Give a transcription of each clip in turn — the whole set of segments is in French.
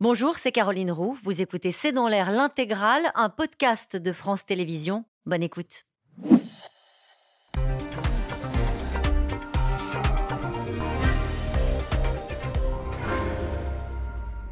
Bonjour, c'est Caroline Roux. Vous écoutez C'est dans l'air l'intégrale, un podcast de France Télévisions. Bonne écoute.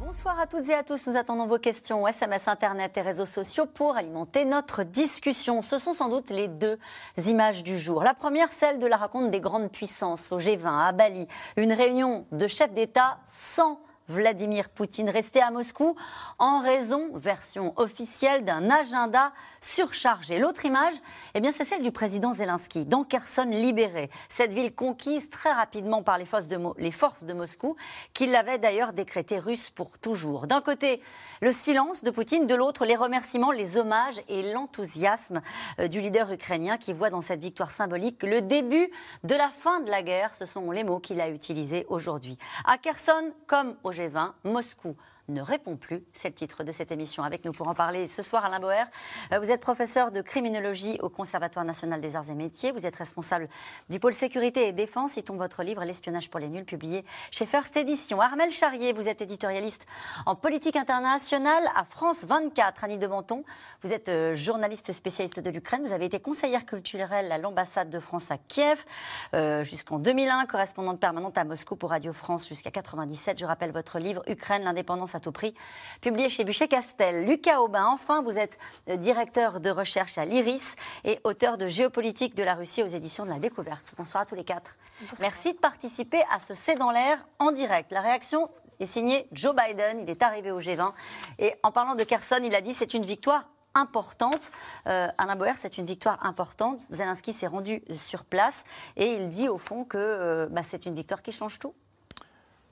Bonsoir à toutes et à tous. Nous attendons vos questions SMS, Internet et réseaux sociaux pour alimenter notre discussion. Ce sont sans doute les deux images du jour. La première, celle de la raconte des grandes puissances au G20 à Bali. Une réunion de chefs d'État sans Vladimir Poutine resté à Moscou en raison, version officielle, d'un agenda surchargé. L'autre image, eh bien, c'est celle du président Zelensky, dans Kherson libéré. Cette ville conquise très rapidement par les forces de, Moscou, qui l'avaient d'ailleurs décrété russe pour toujours. D'un côté, le silence de Poutine, de l'autre, les remerciements, les hommages et l'enthousiasme euh, du leader ukrainien qui voit dans cette victoire symbolique le début de la fin de la guerre. Ce sont les mots qu'il a utilisés aujourd'hui. À Kherson, comme au G20, Moscou ne répond plus. C'est le titre de cette émission. Avec nous pour en parler ce soir, Alain Boer. Euh, vous êtes professeur de criminologie au Conservatoire national des arts et métiers. Vous êtes responsable du pôle sécurité et défense. Citons votre livre L'espionnage pour les nuls, publié chez First Edition. Armel Charrier, vous êtes éditorialiste en politique internationale à France 24. Annie de Menton, vous êtes euh, journaliste spécialiste de l'Ukraine. Vous avez été conseillère culturelle à l'ambassade de France à Kiev euh, jusqu'en 2001, correspondante permanente à Moscou pour Radio France jusqu'à 97. Je rappelle votre livre Ukraine, l'indépendance à tout prix, publié chez Buchet-Castel. Lucas Aubin, enfin, vous êtes euh, directeur de recherche à l'IRIS et auteur de Géopolitique de la Russie aux éditions de la Découverte. Bonsoir à tous les quatre. Merci de participer à ce C'est dans l'air en direct. La réaction est signée Joe Biden. Il est arrivé au G20. Et en parlant de Kherson, il a dit c'est une victoire importante. Euh, Alain Boer, c'est une victoire importante. Zelensky s'est rendu sur place et il dit au fond que euh, bah, c'est une victoire qui change tout.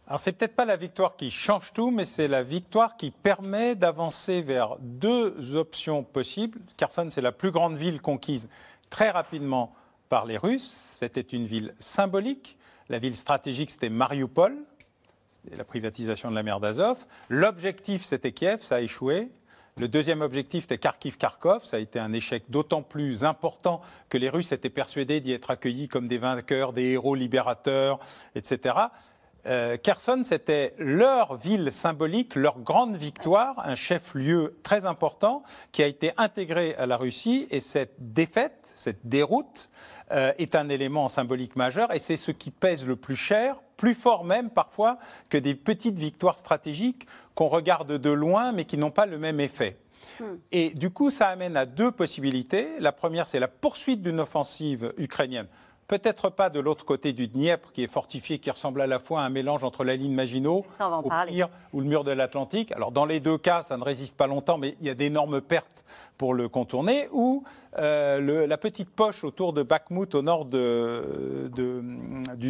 Alors c'est peut-être pas la victoire qui change tout, mais c'est la victoire qui permet d'avancer vers deux options possibles. Kherson, c'est la plus grande ville conquise très rapidement par les Russes. C'était une ville symbolique. La ville stratégique, c'était Mariupol, c'était la privatisation de la mer d'Azov. L'objectif, c'était Kiev, ça a échoué. Le deuxième objectif était Kharkiv-Kharkov. Ça a été un échec d'autant plus important que les Russes étaient persuadés d'y être accueillis comme des vainqueurs, des héros libérateurs, etc. Euh, Kherson, c'était leur ville symbolique, leur grande victoire, un chef-lieu très important qui a été intégré à la Russie. Et cette défaite, cette déroute, euh, est un élément symbolique majeur et c'est ce qui pèse le plus cher, plus fort même parfois que des petites victoires stratégiques qu'on regarde de loin mais qui n'ont pas le même effet. Hmm. Et du coup, ça amène à deux possibilités. La première, c'est la poursuite d'une offensive ukrainienne peut-être pas de l'autre côté du Dniepr, qui est fortifié, qui ressemble à la fois à un mélange entre la ligne Maginot, au pire, ou le mur de l'Atlantique. Alors dans les deux cas, ça ne résiste pas longtemps, mais il y a d'énormes pertes pour le contourner, ou euh, la petite poche autour de Bakhmut au nord du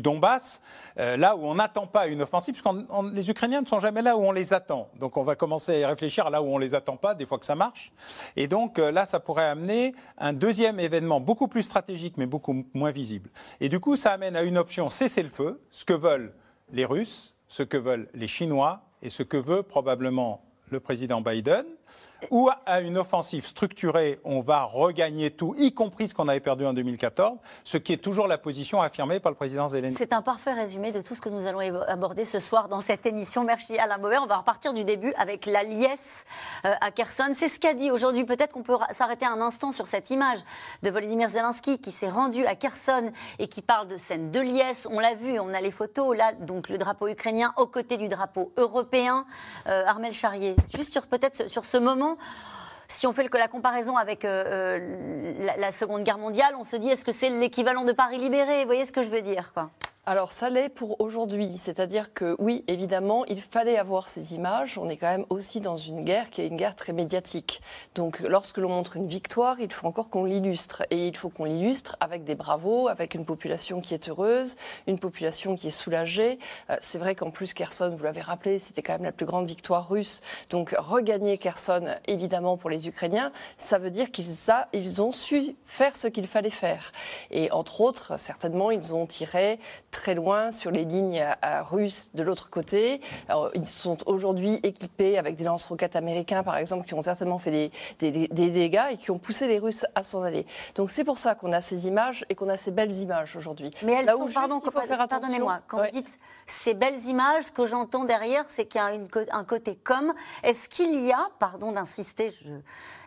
Donbass, euh, là où on n'attend pas une offensive, puisque les Ukrainiens ne sont jamais là où on les attend. Donc on va commencer à réfléchir à là où on les attend pas, des fois que ça marche. Et donc euh, là, ça pourrait amener un deuxième événement beaucoup plus stratégique, mais beaucoup moins visible. Et du coup, ça amène à une option cesser le feu, ce que veulent les Russes, ce que veulent les Chinois et ce que veut probablement le président Biden ou à une offensive structurée, on va regagner tout, y compris ce qu'on avait perdu en 2014, ce qui est toujours la position affirmée par le président Zelensky. C'est un parfait résumé de tout ce que nous allons aborder ce soir dans cette émission. Merci Alain Bauer. On va repartir du début avec la liesse euh, à Kherson. C'est ce qu'a dit aujourd'hui. Peut-être qu'on peut, s'arrêter un instant sur cette image de Volodymyr Zelensky qui s'est rendu à Kherson et qui parle de scène de liesse. On l'a vu, on a les photos là, donc le drapeau ukrainien aux côtés du drapeau européen. Euh, Armel Charrier, juste sur peut-être sur ce moment si on fait la comparaison avec euh, euh, la, Seconde Guerre mondiale, on se dit est-ce que c'est l'équivalent de Paris libéré? Vous voyez ce que je veux dire alors ça l'est pour aujourd'hui, c'est-à-dire que oui, évidemment, il fallait avoir ces images. On est quand même aussi dans une guerre qui est une guerre très médiatique. Donc lorsque l'on montre une victoire, il faut encore qu'on l'illustre. Et il faut qu'on l'illustre avec des bravos, avec une population qui est heureuse, une population qui est soulagée. Euh, c'est vrai qu'en plus Kherson, vous l'avez rappelé, c'était quand même la plus grande victoire russe. Donc regagner Kherson, évidemment, pour les Ukrainiens, ça veut dire qu'ils ils ont su faire ce qu'il fallait faire. Et entre autres, certainement, ils ont tiré très loin sur les lignes russes de l'autre côté. ils sont aujourd'hui équipés avec des lance-roquettes américains, par exemple, qui ont certainement fait des, des, dégâts et qui ont poussé les Russes à s'en aller. Donc c'est pour ça qu'on a ces images et qu'on a ces belles images aujourd'hui. Mais elles sont, pardon, pardonnez-moi, quand vous dites ces belles images, ce que j'entends derrière, c'est qu'il y a un côté com. Est-ce qu'il y a, pardon d'insister,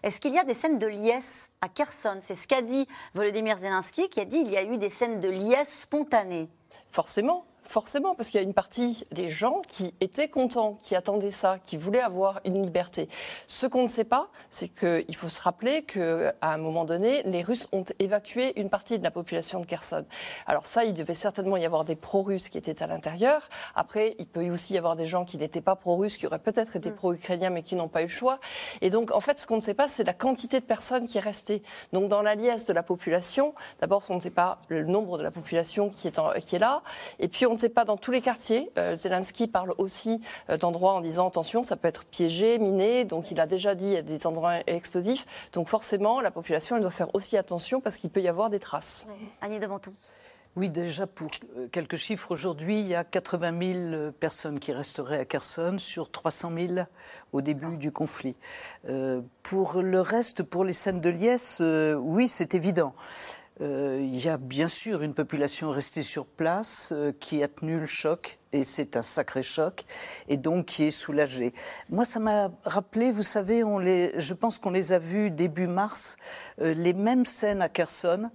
est-ce qu'il y a des scènes de liesse à Kherson? C'est ce qu'a dit Volodymyr Zelensky, qui a dit qu'il y a eu des scènes de liesse spontanées. Forcément. Forcément, parce qu'il y a une partie des gens qui étaient contents, qui attendaient ça, qui voulaient avoir une liberté. Ce qu'on ne sait pas, c'est qu'il faut se rappeler qu'à un moment donné, les Russes ont évacué une partie de la population de Kherson. Alors ça, il devait certainement y avoir des pro-russes qui étaient à l'intérieur. Après, il peut aussi y avoir des gens qui n'étaient pas pro-russes, qui auraient peut-être été mm. pro-ukrainiens, mais qui n'ont pas eu le choix. Et donc, en fait, ce qu'on ne sait pas, c'est la quantité de personnes qui est restée. Donc, dans la liesse de la population, d'abord, on ne sait pas le nombre de la population qui est, qui est là. Et puis, on ne sait pas dans tous les quartiers. Euh, Zelensky parle aussi euh, d'endroits en disant attention, ça peut être piégé, miné. Donc il a déjà dit il y a des endroits explosifs. Donc forcément, la population elle doit faire aussi attention parce qu'il peut y avoir des traces. Annie de Menton. Oui, déjà pour euh, quelques chiffres, aujourd'hui, il y a 80 000 personnes qui resteraient à Kherson sur 300 000 au début du conflit. pour le reste, pour les scènes de liesse, oui, c'est évident. Euh, il y a bien sûr une population restée sur place euh, qui a tenu le choc, et c'est un sacré choc, et donc qui est soulagée. Moi, ça m'a rappelé, vous savez, on les, je pense qu'on les a vus début mars, euh, les mêmes scènes à Kherson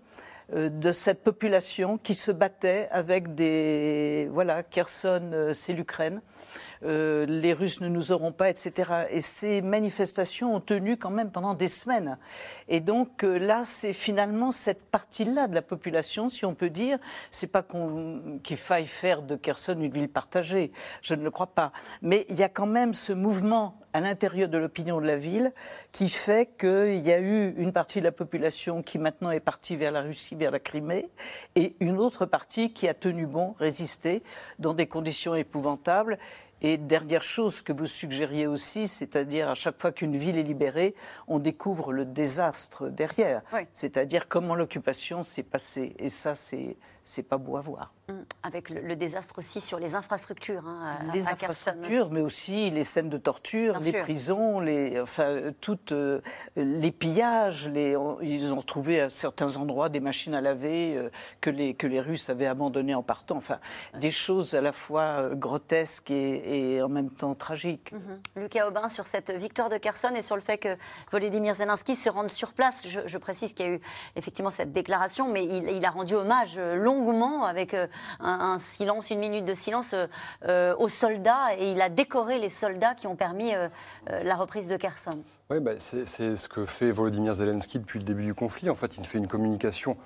de cette population qui se battait avec des... Voilà, Kherson, c'est l'Ukraine. Euh, les Russes ne nous auront pas, etc. Et ces manifestations ont tenu quand même pendant des semaines. Et donc euh, là, c'est finalement cette partie-là de la population, si on peut dire, c'est pas qu'il faille faire de Kherson une ville partagée, je ne le crois pas. Mais il y a quand même ce mouvement à l'intérieur de l'opinion de la ville qui fait qu'il y a eu une partie de la population qui maintenant est partie vers la Russie, vers la Crimée, et une autre partie qui a tenu bon, résisté dans des conditions épouvantables. Et dernière chose que vous suggériez aussi, c'est-à-dire à chaque fois qu'une ville est libérée, on découvre le désastre derrière. C'est-à-dire comment l'occupation s'est passée. Et ça, c'est c'est pas beau à voir. Mmh. Avec le, désastre aussi sur les infrastructures. Hein, les infrastructures, mais aussi les scènes de torture, les prisons, les, enfin, toutes, euh, les pillages. Les, ils ont trouvé à certains endroits des machines à laver euh, que, les, que les Russes avaient abandonnées en partant. Enfin, des choses à la fois euh, grotesques et, en même temps tragiques. Mmh. Lucas Aubin, sur cette victoire de Kherson et sur le fait que Volodymyr Zelensky se rende sur place, je, précise qu'il y a eu effectivement cette déclaration, mais il, il a rendu hommage long longuement avec euh, un, silence, une minute de silence euh, euh, aux soldats et il a décoré les soldats qui ont permis la reprise de Kherson. Oui, bah, c'est ce que fait Volodymyr Zelensky depuis le début du conflit. En fait, il fait une communication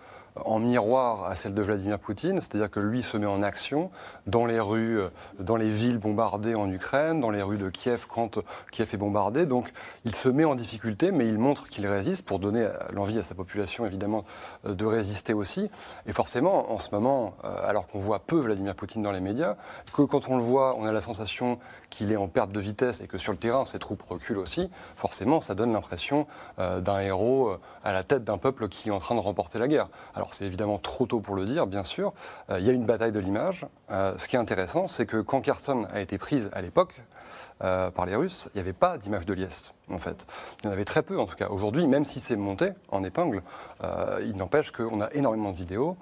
en miroir à celle de Vladimir Poutine, c'est-à-dire que lui se met en action dans les rues, euh, dans les villes bombardées en Ukraine, dans les rues de Kiev quand Kiev est bombardé. Donc il se met en difficulté, mais il montre qu'il résiste pour donner l'envie à sa population, évidemment, euh, de résister aussi. Et forcément, en ce moment, euh, alors qu'on voit peu Vladimir Poutine dans les médias, que quand on le voit, on a la sensation qu'il est en perte de vitesse et que sur le terrain, ses troupes reculent aussi, forcément, ça donne l'impression d'un héros à la tête d'un peuple qui est en train de remporter la guerre. Alors c'est évidemment trop tôt pour le dire, bien sûr. Euh, il y a une bataille de l'image. Euh, ce qui est intéressant, c'est que quand Kherson a été prise à l'époque euh, par les Russes, il n'y avait pas d'image de liesse, en fait. Il y en avait très peu, en tout cas. Aujourd'hui, même si c'est monté en épingle, il n'empêche qu'on a énormément de vidéos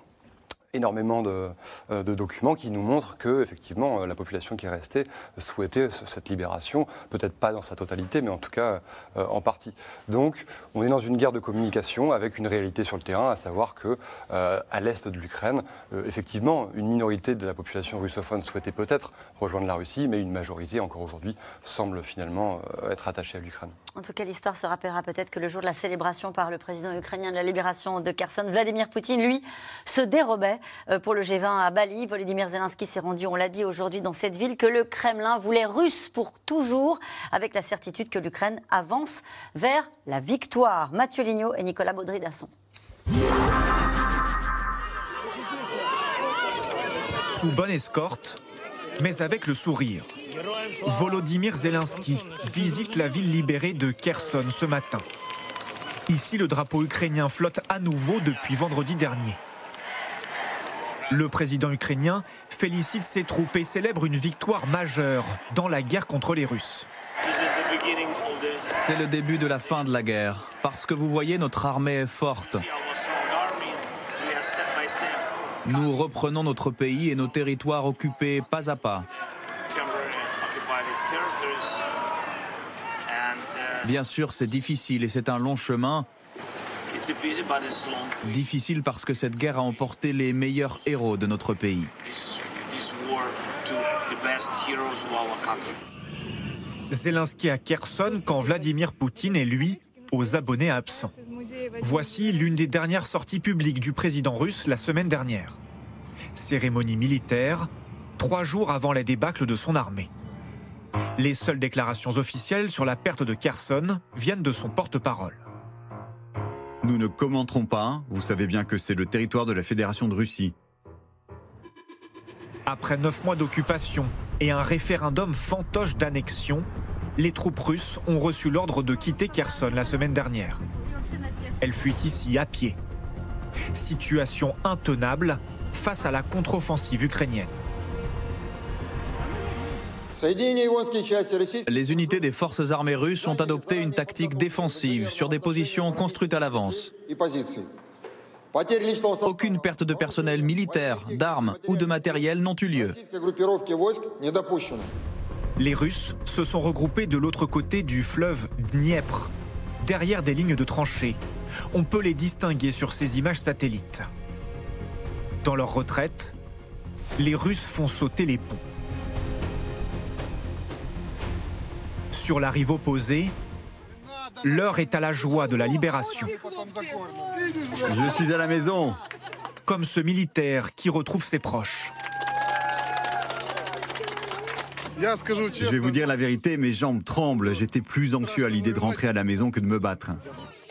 énormément euh, de, documents qui nous montrent que effectivement euh, la population qui est restée souhaitait cette libération, peut-être pas dans sa totalité, mais en tout cas euh, en partie. Donc on est dans une guerre de communication avec une réalité sur le terrain, à savoir que à l'est de l'Ukraine, effectivement, une minorité de la population russophone souhaitait peut-être rejoindre la Russie, mais une majorité encore aujourd'hui semble finalement être attachée à l'Ukraine. En tout cas, l'histoire se rappellera peut-être que le jour de la célébration par le président ukrainien de la libération de Kherson, Vladimir Poutine, lui, se dérobait euh, pour le G20 à Bali. Volodymyr Zelensky s'est rendu, on l'a dit aujourd'hui, dans cette ville que le Kremlin voulait russe pour toujours, avec la certitude que l'Ukraine avance vers la victoire. Mathieu Lignot et Nicolas Baudry-Dasson. Sous bonne escorte, mais avec le sourire. Volodymyr Zelensky visite la ville libérée de Kherson ce matin. Ici, le drapeau ukrainien flotte à nouveau depuis vendredi dernier. Le président ukrainien félicite ses troupes et célèbre une victoire majeure dans la guerre contre les Russes. C'est le début de la fin de la guerre, parce que vous voyez, notre armée est forte. Nous reprenons notre pays et nos territoires occupés pas à pas. Bien sûr, c'est difficile et c'est un long chemin. Difficile parce que cette guerre a emporté les meilleurs héros de notre pays. Zelensky à Kherson quand Vladimir Poutine est, lui, aux abonnés absents. Voici l'une des dernières sorties publiques du président russe la semaine dernière. Cérémonie militaire, trois jours avant la débâcle de son armée. Les seules déclarations officielles sur la perte de Kherson viennent de son porte-parole. Nous ne commenterons pas, vous savez bien que c'est le territoire de la Fédération de Russie. Après neuf mois d'occupation et un référendum fantoche d'annexion, les troupes russes ont reçu l'ordre de quitter Kherson la semaine dernière. Elles fuient ici à pied. Situation intenable face à la contre-offensive ukrainienne. Les unités des forces armées russes ont adopté une tactique défensive sur des positions construites à l'avance. Aucune perte de personnel militaire, d'armes ou de matériel n'ont eu lieu. Les Russes se sont regroupés de l'autre côté du fleuve Dniepr, derrière des lignes de tranchées. On peut les distinguer sur ces images satellites. Dans leur retraite, les Russes font sauter les ponts. Sur la rive opposée, l'heure est à la joie de la libération. Je suis à la maison. Comme ce militaire qui retrouve ses proches. Je vais vous dire la vérité, mes jambes tremblent. J'étais plus anxieux à l'idée de rentrer à la maison que de me battre.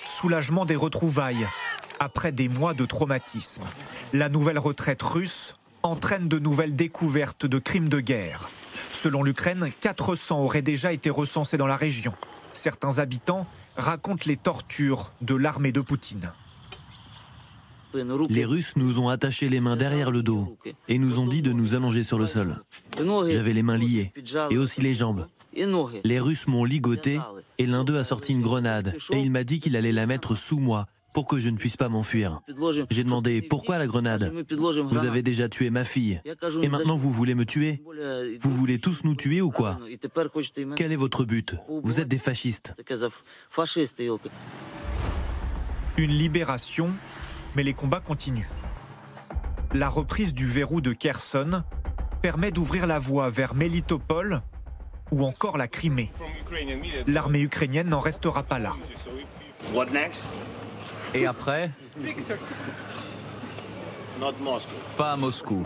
Soulagement des retrouvailles. Après des mois de traumatisme, la nouvelle retraite russe entraîne de nouvelles découvertes de crimes de guerre. Selon l'Ukraine, 400 auraient déjà été recensés dans la région. Certains habitants racontent les tortures de l'armée de Poutine. Les Russes nous ont attaché les mains derrière le dos et nous ont dit de nous allonger sur le sol. J'avais les mains liées et aussi les jambes. Les Russes m'ont ligoté et l'un d'eux a sorti une grenade et il m'a dit qu'il allait la mettre sous moi pour que je ne puisse pas m'enfuir. J'ai demandé pourquoi la grenade? Vous avez déjà tué ma fille et maintenant vous voulez me tuer? Vous voulez tous nous tuer ou quoi? Quel est votre but? Vous êtes des fascistes. Une libération, mais les combats continuent. La reprise du verrou de Kherson permet d'ouvrir la voie vers Melitopol ou encore la Crimée. L'armée ukrainienne n'en restera pas là. Et après Pas à Moscou.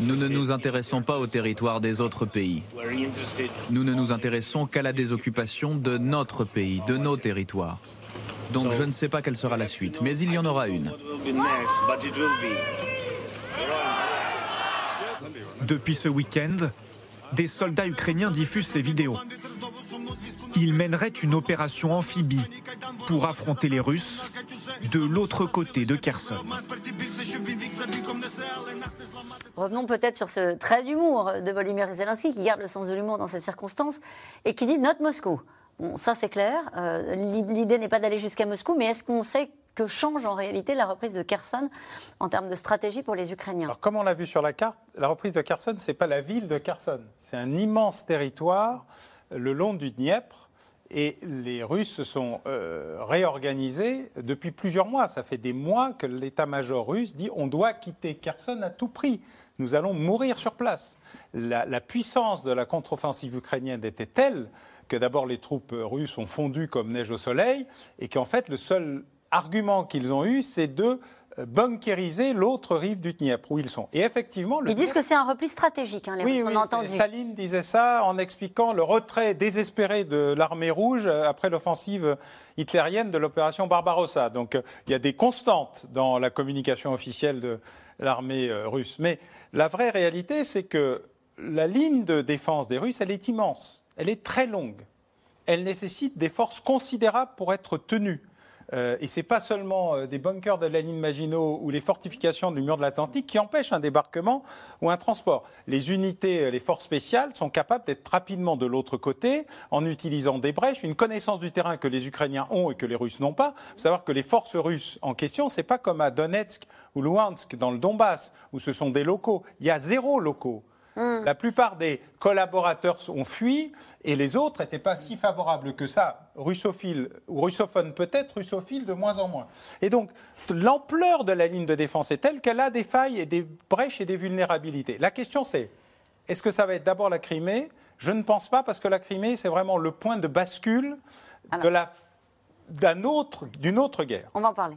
Nous ne nous intéressons pas au territoire des autres pays. Nous ne nous intéressons qu'à la désoccupation de notre pays, de nos territoires. Donc je ne sais pas quelle sera la suite, mais il y en aura une. Depuis ce week-end, des soldats ukrainiens diffusent ces vidéos. Ils mèneraient une opération amphibie pour affronter les Russes de l'autre côté de Kherson. Revenons peut-être sur ce trait d'humour de Volodymyr Zelensky qui garde le sens de l'humour dans ces circonstances et qui dit note Moscou. Bon, ça c'est clair. Euh, L'idée n'est pas d'aller jusqu'à Moscou, mais est-ce qu'on sait que change en réalité la reprise de Kherson en termes de stratégie pour les Ukrainiens? Alors, comme on l'a vu sur la carte, la reprise de Kherson, ce n'est pas la ville de Kherson. C'est un immense territoire le long du Dniepr. Et les Russes se sont euh, réorganisés depuis plusieurs mois. Ça fait des mois que l'état-major russe dit on doit quitter Kherson à tout prix. Nous allons mourir sur place. La, la puissance de la contre-offensive ukrainienne était telle que d'abord les troupes russes ont fondu comme neige au soleil et qu'en fait le seul argument qu'ils ont eu, c'est de bunkériser l'autre rive du Dniepr où ils sont. Et effectivement, le ils disent que c'est un repli stratégique. Hein, les oui, Russes, oui, on a entendu. Staline disait ça en expliquant le retrait désespéré de l'armée rouge après l'offensive hitlérienne de l'opération Barbarossa. Donc euh, il y a des constantes dans la communication officielle de l'armée euh, russe. Mais la vraie réalité, c'est que la ligne de défense des Russes, elle est immense. Elle est très longue. Elle nécessite des forces considérables pour être tenue. Euh, et ce n'est pas seulement euh, des bunkers de la ligne Maginot ou les fortifications du mur de l'Atlantique qui empêchent un débarquement ou un transport. Les unités, les forces spéciales sont capables d'être rapidement de l'autre côté en utilisant des brèches, une connaissance du terrain que les Ukrainiens ont et que les Russes n'ont pas. Il faut savoir que les forces russes en question, ce n'est pas comme à Donetsk ou Luhansk dans le Donbass, où ce sont des locaux. Il y a zéro locaux. Hmm. La plupart des collaborateurs ont fui et les autres n'étaient pas si favorables que ça, russophiles ou russophones peut-être, russophiles de moins en moins. Et donc l'ampleur de la ligne de défense est telle qu'elle a des failles et des brèches et des vulnérabilités. La question c'est, est-ce que ça va être d'abord la Crimée? Je ne pense pas parce que la Crimée c'est vraiment le point de bascule d'une autre, autre guerre. On va en parler.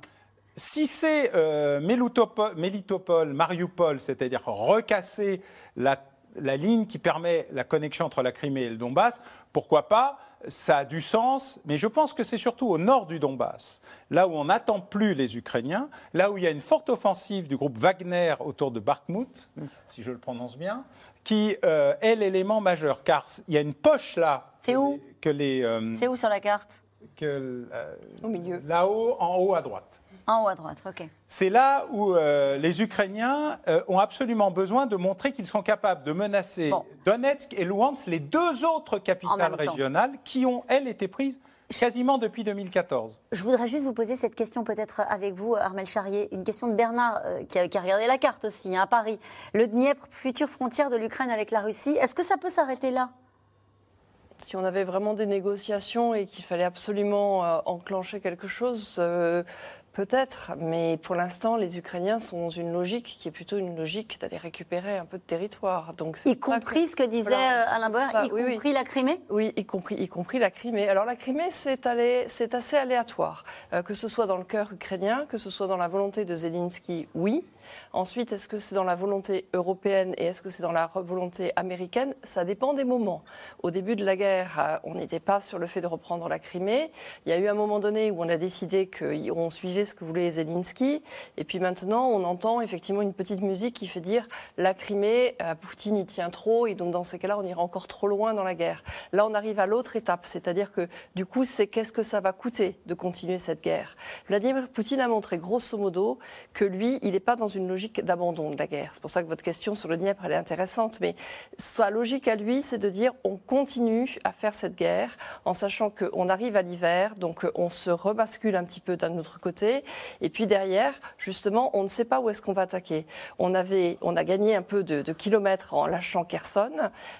Si c'est euh, Mélitopol, Mariupol, c'est-à-dire recasser la, ligne qui permet la connexion entre la Crimée et le Donbass, pourquoi pas Ça a du sens, mais je pense que c'est surtout au nord du Donbass, là où on n'attend plus les Ukrainiens, là où il y a une forte offensive du groupe Wagner autour de Bakhmut, si je le prononce bien, qui euh, est l'élément majeur, car il y a une poche là. C'est où que les, euh, C'est où sur la carte? que, Au milieu. Là-haut, en haut à droite. En haut à droite, ok. C'est là où euh, les Ukrainiens euh, ont absolument besoin de montrer qu'ils sont capables de menacer Donetsk et Luhansk, les deux autres capitales régionales qui ont, elles, été prises quasiment depuis 2014. Je voudrais juste vous poser cette question peut-être avec vous, Armel Charrier. Une question de Bernard euh, qui, a, regardé la carte aussi, hein, à Paris. Le Dniepr, future frontière de l'Ukraine avec la Russie, est-ce que ça peut s'arrêter là? Si on avait vraiment des négociations et qu'il fallait absolument enclencher quelque chose, Peut-être, mais pour l'instant, les Ukrainiens sont dans une logique qui est plutôt une logique d'aller récupérer un peu de territoire. Donc, y compris ce que disait euh, Alain Bauer, y compris la Crimée Oui, y compris, y compris la Crimée. Alors la Crimée, c'est assez aléatoire. Euh, que ce soit dans le cœur ukrainien, que ce soit dans la volonté de Zelensky, oui. Ensuite, est-ce que c'est dans la volonté européenne et est-ce que c'est dans la volonté américaine? Ça dépend des moments. Au début de la guerre, euh, on n'était pas sur le fait de reprendre la Crimée. Il y a eu un moment donné où on a décidé qu'on suivait ce que voulait Zelensky. Et puis maintenant, on entend effectivement une petite musique qui fait dire la Crimée, euh, Poutine y tient trop. Et donc dans ces cas-là, on ira encore trop loin dans la guerre. Là, on arrive à l'autre étape. C'est-à-dire que du coup, c'est qu'est-ce que ça va coûter de continuer cette guerre? Vladimir Poutine a montré grosso modo que lui, il n'est pas dans une logique d'abandon de la guerre. C'est pour ça que votre question sur le Dniepr, elle est intéressante. Mais sa logique à lui, c'est de dire on continue à faire cette guerre en sachant qu'on arrive à l'hiver, donc on se rebascule un petit peu d'un autre côté. Et puis derrière, justement, on ne sait pas où est-ce qu'on va attaquer. On, avait, on a gagné un peu de, kilomètres en lâchant Kherson.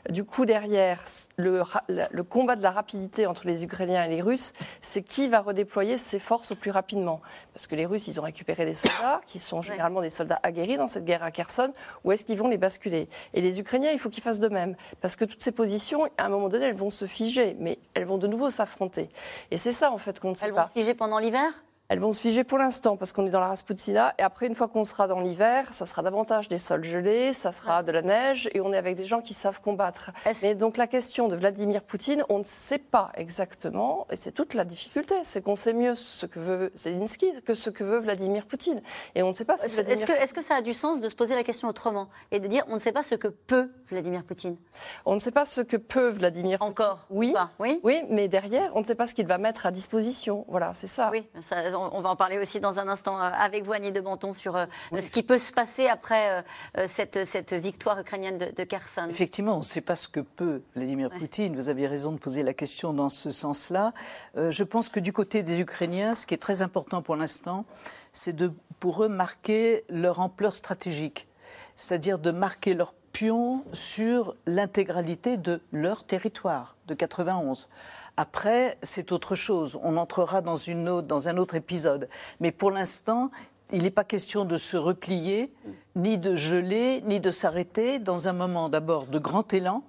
Du coup, derrière, le, le combat de la rapidité entre les Ukrainiens et les Russes, c'est qui va redéployer ses forces au plus rapidement. Parce que les Russes, ils ont récupéré des soldats qui sont généralement des soldats aguerris dans cette guerre à Kherson, où est-ce qu'ils vont les basculer? Et les Ukrainiens, il faut qu'ils fassent de même. Parce que toutes ces positions, à un moment donné, elles vont se figer, mais elles vont de nouveau s'affronter. Et c'est ça, en fait, qu'on ne sait pas. Elles vont se figer pendant l'hiver? Elles vont se figer pour l'instant parce qu'on est dans la Rasputina. Et après, une fois qu'on sera dans l'hiver, ça sera davantage des sols gelés, ça sera de la neige et on est avec des gens qui savent combattre. Mais donc la question de Vladimir Poutine, on ne sait pas exactement, et c'est toute la difficulté, c'est qu'on sait mieux ce que veut Zelensky que ce que veut Vladimir Poutine. Et on ne sait pas si Vladimir... Est-ce que, est que, ça a du sens de se poser la question autrement et de dire on ne sait pas ce que peut Vladimir Poutine? On ne sait pas ce que peut Vladimir Poutine. Encore? Oui, oui, oui, mais derrière, on ne sait pas ce qu'il va mettre à disposition. Voilà, c'est ça. Oui, ça, on va en parler aussi dans un instant euh, avec vous, Annie de Banton, sur euh, ce qui peut se passer après euh, cette, cette victoire ukrainienne de, Kherson. Effectivement, on ne sait pas ce que peut Vladimir Poutine. Vous aviez raison de poser la question dans ce sens-là. je pense que du côté des Ukrainiens, ce qui est très important pour l'instant, c'est de, pour eux, marquer leur ampleur stratégique. C'est-à-dire de marquer leur pion sur l'intégralité de leur territoire de 91. Après, c'est autre chose. On entrera dans, une autre, dans un autre épisode. Mais pour l'instant, il n'est pas question de se replier, ni de geler, ni de s'arrêter dans un moment d'abord de grand élan,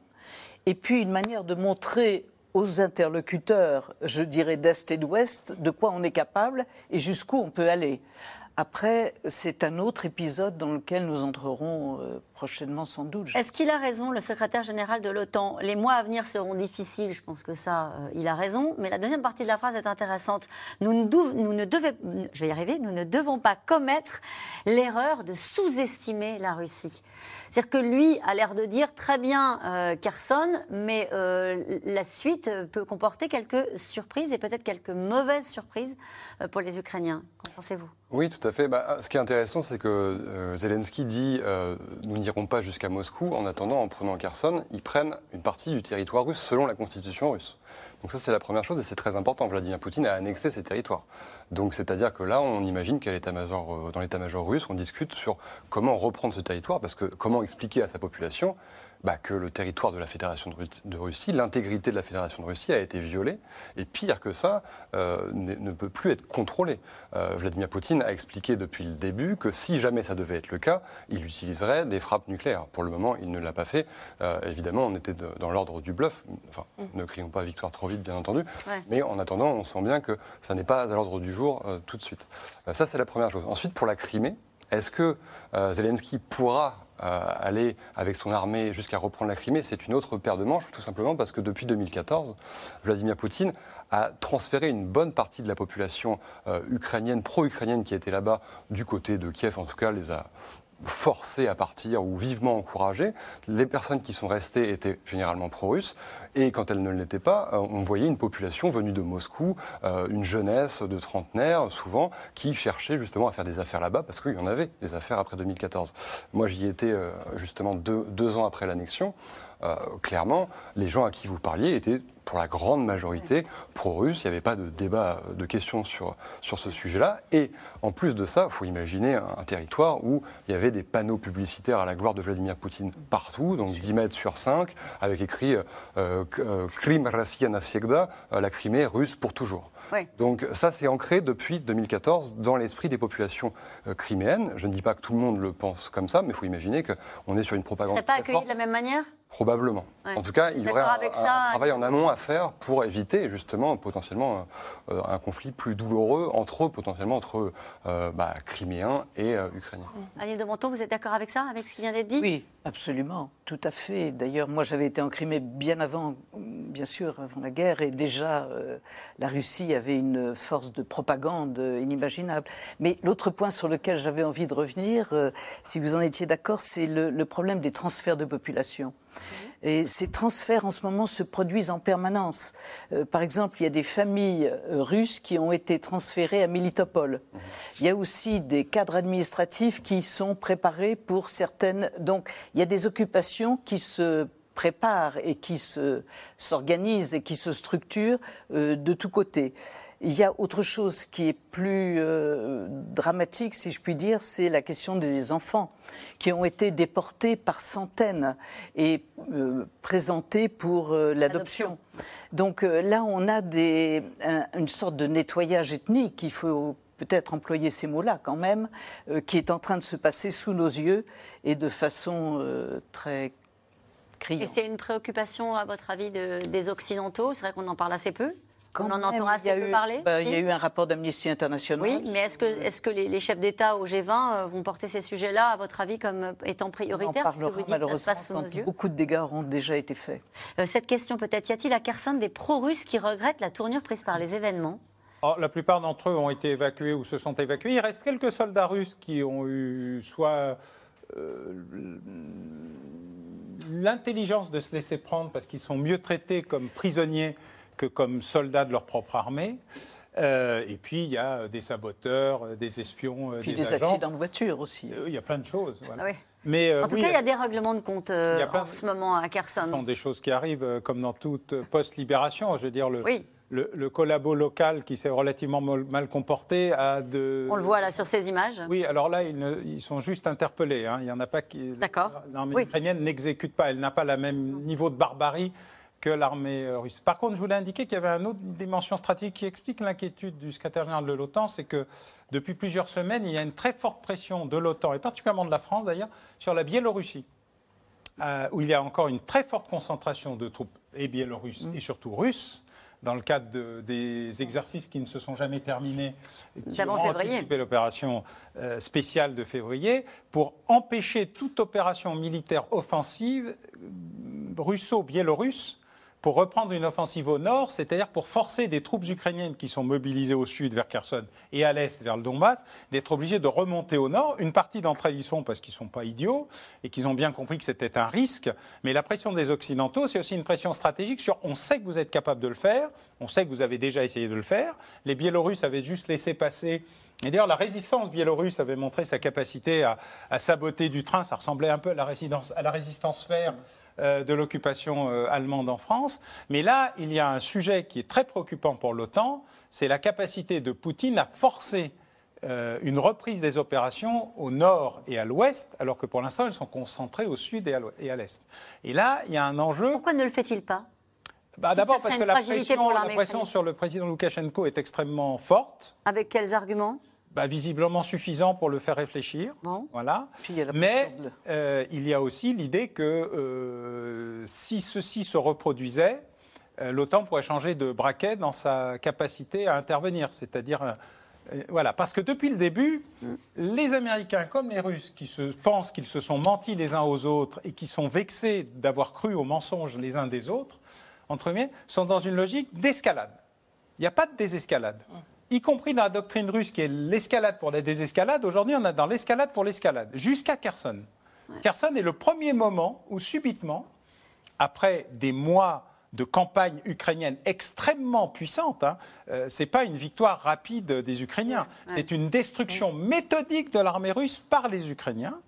et puis une manière de montrer aux interlocuteurs, je dirais d'Est et d'Ouest, de quoi on est capable et jusqu'où on peut aller. Après, c'est un autre épisode dans lequel nous entrerons euh, prochainement sans doute. Est-ce qu'il a raison, le secrétaire général de l'OTAN? Les mois à venir seront difficiles, je pense que ça, euh, il a raison. Mais la deuxième partie de la phrase est intéressante. Nous ne, nous je vais y arriver, nous ne devons pas commettre l'erreur de sous-estimer la Russie. C'est-à-dire que lui a l'air de dire très bien euh, Kherson, mais euh, la suite peut comporter quelques surprises et peut-être quelques mauvaises surprises pour les Ukrainiens. Qu'en pensez-vous? Oui, tout à fait. Bah, ce qui est intéressant, c'est que Zelensky dit nous n'irons pas jusqu'à Moscou. En attendant, en prenant Kherson, ils prennent une partie du territoire russe selon la constitution russe. Donc ça, c'est la première chose et c'est très important. Vladimir Poutine a annexé ces territoires. Donc c'est-à-dire que là, on imagine qu'à l'état-major, euh, dans l'état-major russe, on discute sur comment reprendre ce territoire, parce que comment expliquer à sa population bah, que le territoire de la Fédération de Russie, l'intégrité de la Fédération de Russie a été violée, et pire que ça, euh, ne peut plus être contrôlé. Euh, Vladimir Poutine a expliqué depuis le début que si jamais ça devait être le cas, il utiliserait des frappes nucléaires. Pour le moment, il ne l'a pas fait. Euh, évidemment, on était dans l'ordre du bluff. Enfin, mmh. ne crions pas victoire trop vite, bien entendu. Mais en attendant, on sent bien que ça n'est pas à l'ordre du jour tout de suite. ça, c'est la première chose. Ensuite, pour la Crimée, est-ce que Zelensky pourra aller avec son armée jusqu'à reprendre la Crimée, c'est une autre paire de manches, tout simplement parce que depuis 2014, Vladimir Poutine a transféré une bonne partie de la population euh, ukrainienne, pro-ukrainienne qui était là-bas, du côté de Kiev, en tout cas, les a forcés à partir ou vivement encouragés. Les personnes qui sont restées étaient généralement pro-russes. Et quand elles ne l'étaient pas, euh, on voyait une population venue de Moscou, euh, une jeunesse de trentenaires souvent, qui cherchait justement à faire des affaires là-bas, parce qu'il y en avait des affaires après 2014. Moi, j'y étais euh, justement deux, deux, ans après l'annexion. Euh, clairement, les gens à qui vous parliez étaient pour la grande majorité pro-russe. Il n'y avait pas de débat, euh, de questions sur, sur ce sujet-là. Et en plus de ça, il faut imaginer un, territoire où il y avait des panneaux publicitaires à la gloire de Vladimir Poutine partout, donc 10 mètres sur 5, avec écrit euh, Krim Rassia la Crimée russe pour toujours. Donc ça, c'est ancré depuis 2014 dans l'esprit des populations criméennes. Je ne dis pas que tout le monde le pense comme ça, mais il faut imaginer qu'on est sur une propagande. Ça pas accueilli de la même manière? Probablement. En tout cas, il y aurait un, travail en amont à faire pour éviter justement potentiellement euh, un conflit plus douloureux entre potentiellement entre euh, bah, Criméens et euh, Ukrainiens. Annie de Monton, vous êtes d'accord avec ça, avec ce qui vient d'être dit? Oui, absolument, tout à fait. D'ailleurs, moi j'avais été en Crimée bien avant, bien sûr, avant la guerre, et déjà la Russie avait une force de propagande inimaginable. Mais l'autre point sur lequel j'avais envie de revenir, si vous en étiez d'accord, c'est le problème des transferts de population. Et ces transferts en ce moment se produisent en permanence. Euh, par exemple, il y a des familles euh, russes qui ont été transférées à Militopol. Il y a aussi des cadres administratifs qui sont préparés pour certaines. Donc, il y a des occupations qui se préparent et qui s'organisent et qui se structurent euh, de tous côtés. Il y a autre chose qui est plus euh, dramatique, si je puis dire, c'est la question des enfants qui ont été déportés par centaines et euh, présentés pour euh, l'adoption. Donc là, on a des, une sorte de nettoyage ethnique, il faut peut-être employer ces mots-là quand même, qui est en train de se passer sous nos yeux et de façon très criante. Et c'est une préoccupation, à votre avis, des Occidentaux? C'est vrai qu'on en parle assez peu on en entend assez peu parler bah, Il y a eu un rapport d'Amnesty International. Oui, mais est-ce que, est que les, chefs d'État au G20 euh, vont porter ces sujets-là, à votre avis, comme étant prioritaires On parlera malheureusement quand beaucoup de dégâts auront déjà été faits. Euh, cette question peut-être, y a-t-il à Kherson des pro-russes qui regrettent la tournure prise par les événements? Oh, la plupart d'entre eux ont été évacués ou se sont évacués. Il reste quelques soldats russes qui ont eu soit euh, l'intelligence de se laisser prendre parce qu'ils sont mieux traités comme prisonniers que comme soldats de leur propre armée. Euh, et puis, il y a des saboteurs, euh, des espions, puis des, accidents de voiture aussi. il y a plein de choses. Ah Mais, en tout cas, il y a des règlements de compte en ce moment à Kherson. Ce sont des choses qui arrivent comme dans toute post-libération. Je veux dire, le, le, collabo local qui s'est relativement mal comporté a de... On le voit là sur ces images. Oui, alors là, ils, sont juste interpellés. Hein. Il n'y en a pas qui... D'accord. L'armée ukrainienne n'exécute pas. Elle n'a pas le même niveau de barbarie que l'armée euh, russe. Par contre, je voulais indiquer qu'il y avait une autre dimension stratégique qui explique l'inquiétude du secrétaire général de l'OTAN, c'est que depuis plusieurs semaines, il y a une très forte pression de l'OTAN, et particulièrement de la France d'ailleurs, sur la Biélorussie, euh, où il y a encore une très forte concentration de troupes, et biélorusses, mm. et surtout russes, dans le cadre des exercices qui ne se sont jamais terminés, qui ont anticipé l'opération euh, spéciale de février, pour empêcher toute opération militaire offensive russo-biélorusse pour reprendre une offensive au nord, c'est-à-dire pour forcer des troupes ukrainiennes qui sont mobilisées au sud vers Kherson et à l'est vers le Donbass, d'être obligées de remonter au nord. Une partie d'entre elles y sont parce qu'ils ne sont pas idiots et qu'ils ont bien compris que c'était un risque. Mais la pression des Occidentaux, c'est aussi une pression stratégique sur on sait que vous êtes capable de le faire, on sait que vous avez déjà essayé de le faire. Les Biélorusses avaient juste laissé passer et d'ailleurs, la résistance biélorusse avait montré sa capacité à, saboter du train. Ça ressemblait un peu à la, à la résistance fer de l'occupation euh, allemande en France. Mais là, il y a un sujet qui est très préoccupant pour l'OTAN, c'est la capacité de Poutine à forcer euh, une reprise des opérations au nord et à l'ouest, alors que pour l'instant, elles sont concentrées au sud et à l'est. Et là, il y a un enjeu. Pourquoi ne le fait-il pas? Bah, D'abord parce que la pression, la pression sur le président Loukachenko est extrêmement forte. Avec quels arguments? Bah, visiblement suffisant pour le faire réfléchir. Voilà. Mais euh, il y a aussi l'idée que euh, si ceci se reproduisait, euh, l'OTAN pourrait changer de braquet dans sa capacité à intervenir. C'est-à-dire, voilà, parce que depuis le début, les Américains comme les Russes, qui se pensent qu'ils se sont mentis les uns aux autres et qui sont vexés d'avoir cru aux mensonges les uns des autres, entre eux, sont dans une logique d'escalade. Il n'y a pas de désescalade y compris dans la doctrine russe qui est l'escalade pour la désescalade, aujourd'hui on est dans l'escalade pour l'escalade, jusqu'à Kherson. Kherson est le premier moment où subitement, après des mois de campagne ukrainienne extrêmement puissante, hein, euh, ce n'est pas une victoire rapide des Ukrainiens, c'est une destruction méthodique de l'armée russe par les Ukrainiens.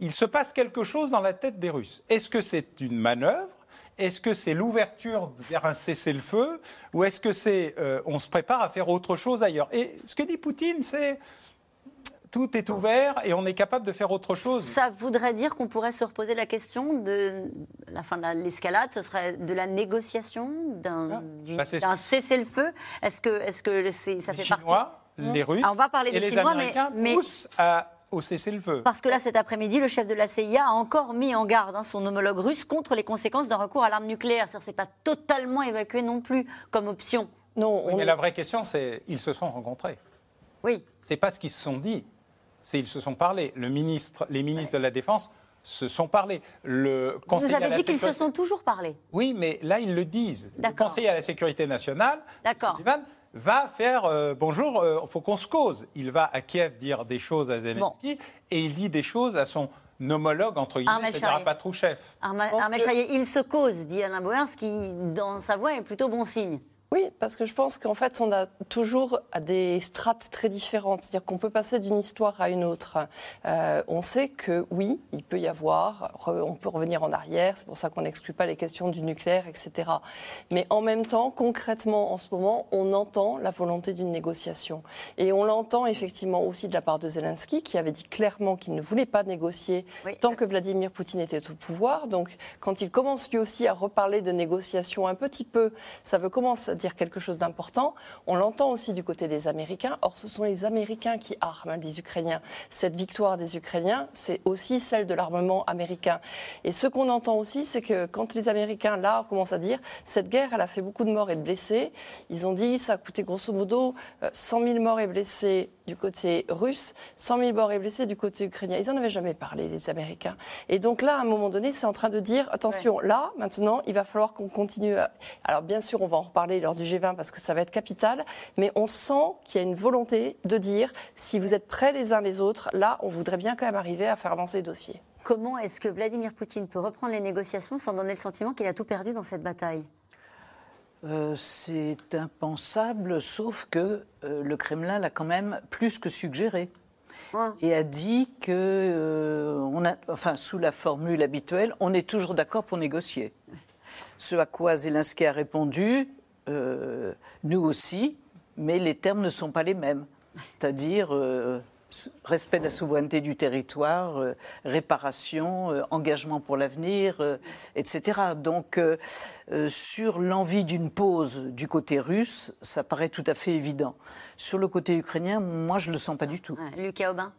Il se passe quelque chose dans la tête des Russes. Est-ce que c'est une manœuvre est-ce que c'est l'ouverture vers un cessez-le-feu ou est-ce que c'est euh, on se prépare à faire autre chose ailleurs? Et ce que dit Poutine, c'est tout est ouvert et on est capable de faire autre chose. Ça voudrait dire qu'on pourrait se reposer la question de la fin de l'escalade, ce serait de la négociation, d'un ah, bah, cessez-le-feu. Est-ce que, est -ce que ça fait Chinois, partie? Les Russes ah, on va parler et des les Chinois, Américains mais, poussent à au cessez-le-feu. Parce que là, cet après-midi, le chef de la CIA a encore mis en garde hein, son homologue russe contre les conséquences d'un recours à l'arme nucléaire. Ce n'est pas totalement évacué non plus comme option. Non, mais la vraie question, c'est ils se sont rencontrés. Oui. C'est pas ce qu'ils se sont dit, c'est ils se sont parlé. Le ministre, les ministres de la Défense se sont parlé. Le conseiller Vous avez dit qu'ils se sont toujours parlé. Oui, mais là, ils le disent. Le conseiller à la sécurité nationale, D'accord va faire euh, bonjour, il euh, faut qu'on se cause. Il va à Kiev dire des choses à Zelensky et il dit des choses à son homologue, entre guillemets, c'est-à-dire à Patrouchev. il se cause, dit Alain Boers, ce qui, dans sa voix, est plutôt bon signe. Oui, parce que je pense qu'en fait, on a toujours des strates très différentes. C'est-à-dire qu'on peut passer d'une histoire à une autre. Euh, on sait que oui, il peut y avoir, on peut revenir en arrière, c'est pour ça qu'on n'exclut pas les questions du nucléaire, etc. Mais en même temps, concrètement, en ce moment, on entend la volonté d'une négociation. Et on l'entend effectivement aussi de la part de Zelensky, qui avait dit clairement qu'il ne voulait pas négocier tant que Vladimir Poutine était au pouvoir. Donc, quand il commence lui aussi à reparler de négociation un petit peu, ça veut commencer dire quelque chose d'important. On l'entend aussi du côté des Américains. Or, ce sont les Américains qui arment les Ukrainiens. Cette victoire des Ukrainiens, c'est aussi celle de l'armement américain. Et ce qu'on entend aussi, c'est que quand les Américains, là, commencent à dire, cette guerre, elle a fait beaucoup de morts et de blessés, ils ont dit, ça a coûté grosso modo 100 euh, 000 morts et blessés du côté russe, 100 000 morts et blessés du côté ukrainien. Ils n'en avaient jamais parlé, les Américains. Et donc là, à un moment donné, c'est en train de dire, attention, là, maintenant, il va falloir qu'on continue. Alors bien sûr, on va en reparler lors du G20 parce que ça va être capital, mais on sent qu'il y a une volonté de dire, si vous êtes prêts les uns les autres, là, on voudrait bien quand même arriver à faire avancer le dossier. Comment est-ce que Vladimir Poutine peut reprendre les négociations sans donner le sentiment qu'il a tout perdu dans cette bataille? Euh, c'est impensable, sauf que euh, le Kremlin l'a quand même plus que suggéré. Et a dit que, euh, on a, enfin, sous la formule habituelle, on est toujours d'accord pour négocier. Ce à quoi Zelensky a répondu, nous aussi, mais les termes ne sont pas les mêmes. C'est-à-dire, respect de la souveraineté du territoire, euh, réparation, euh, engagement pour l'avenir, euh, etc. Donc, sur l'envie d'une pause du côté russe, ça paraît tout à fait évident. Sur le côté ukrainien, moi, je ne le sens pas du tout. Lucas Aubin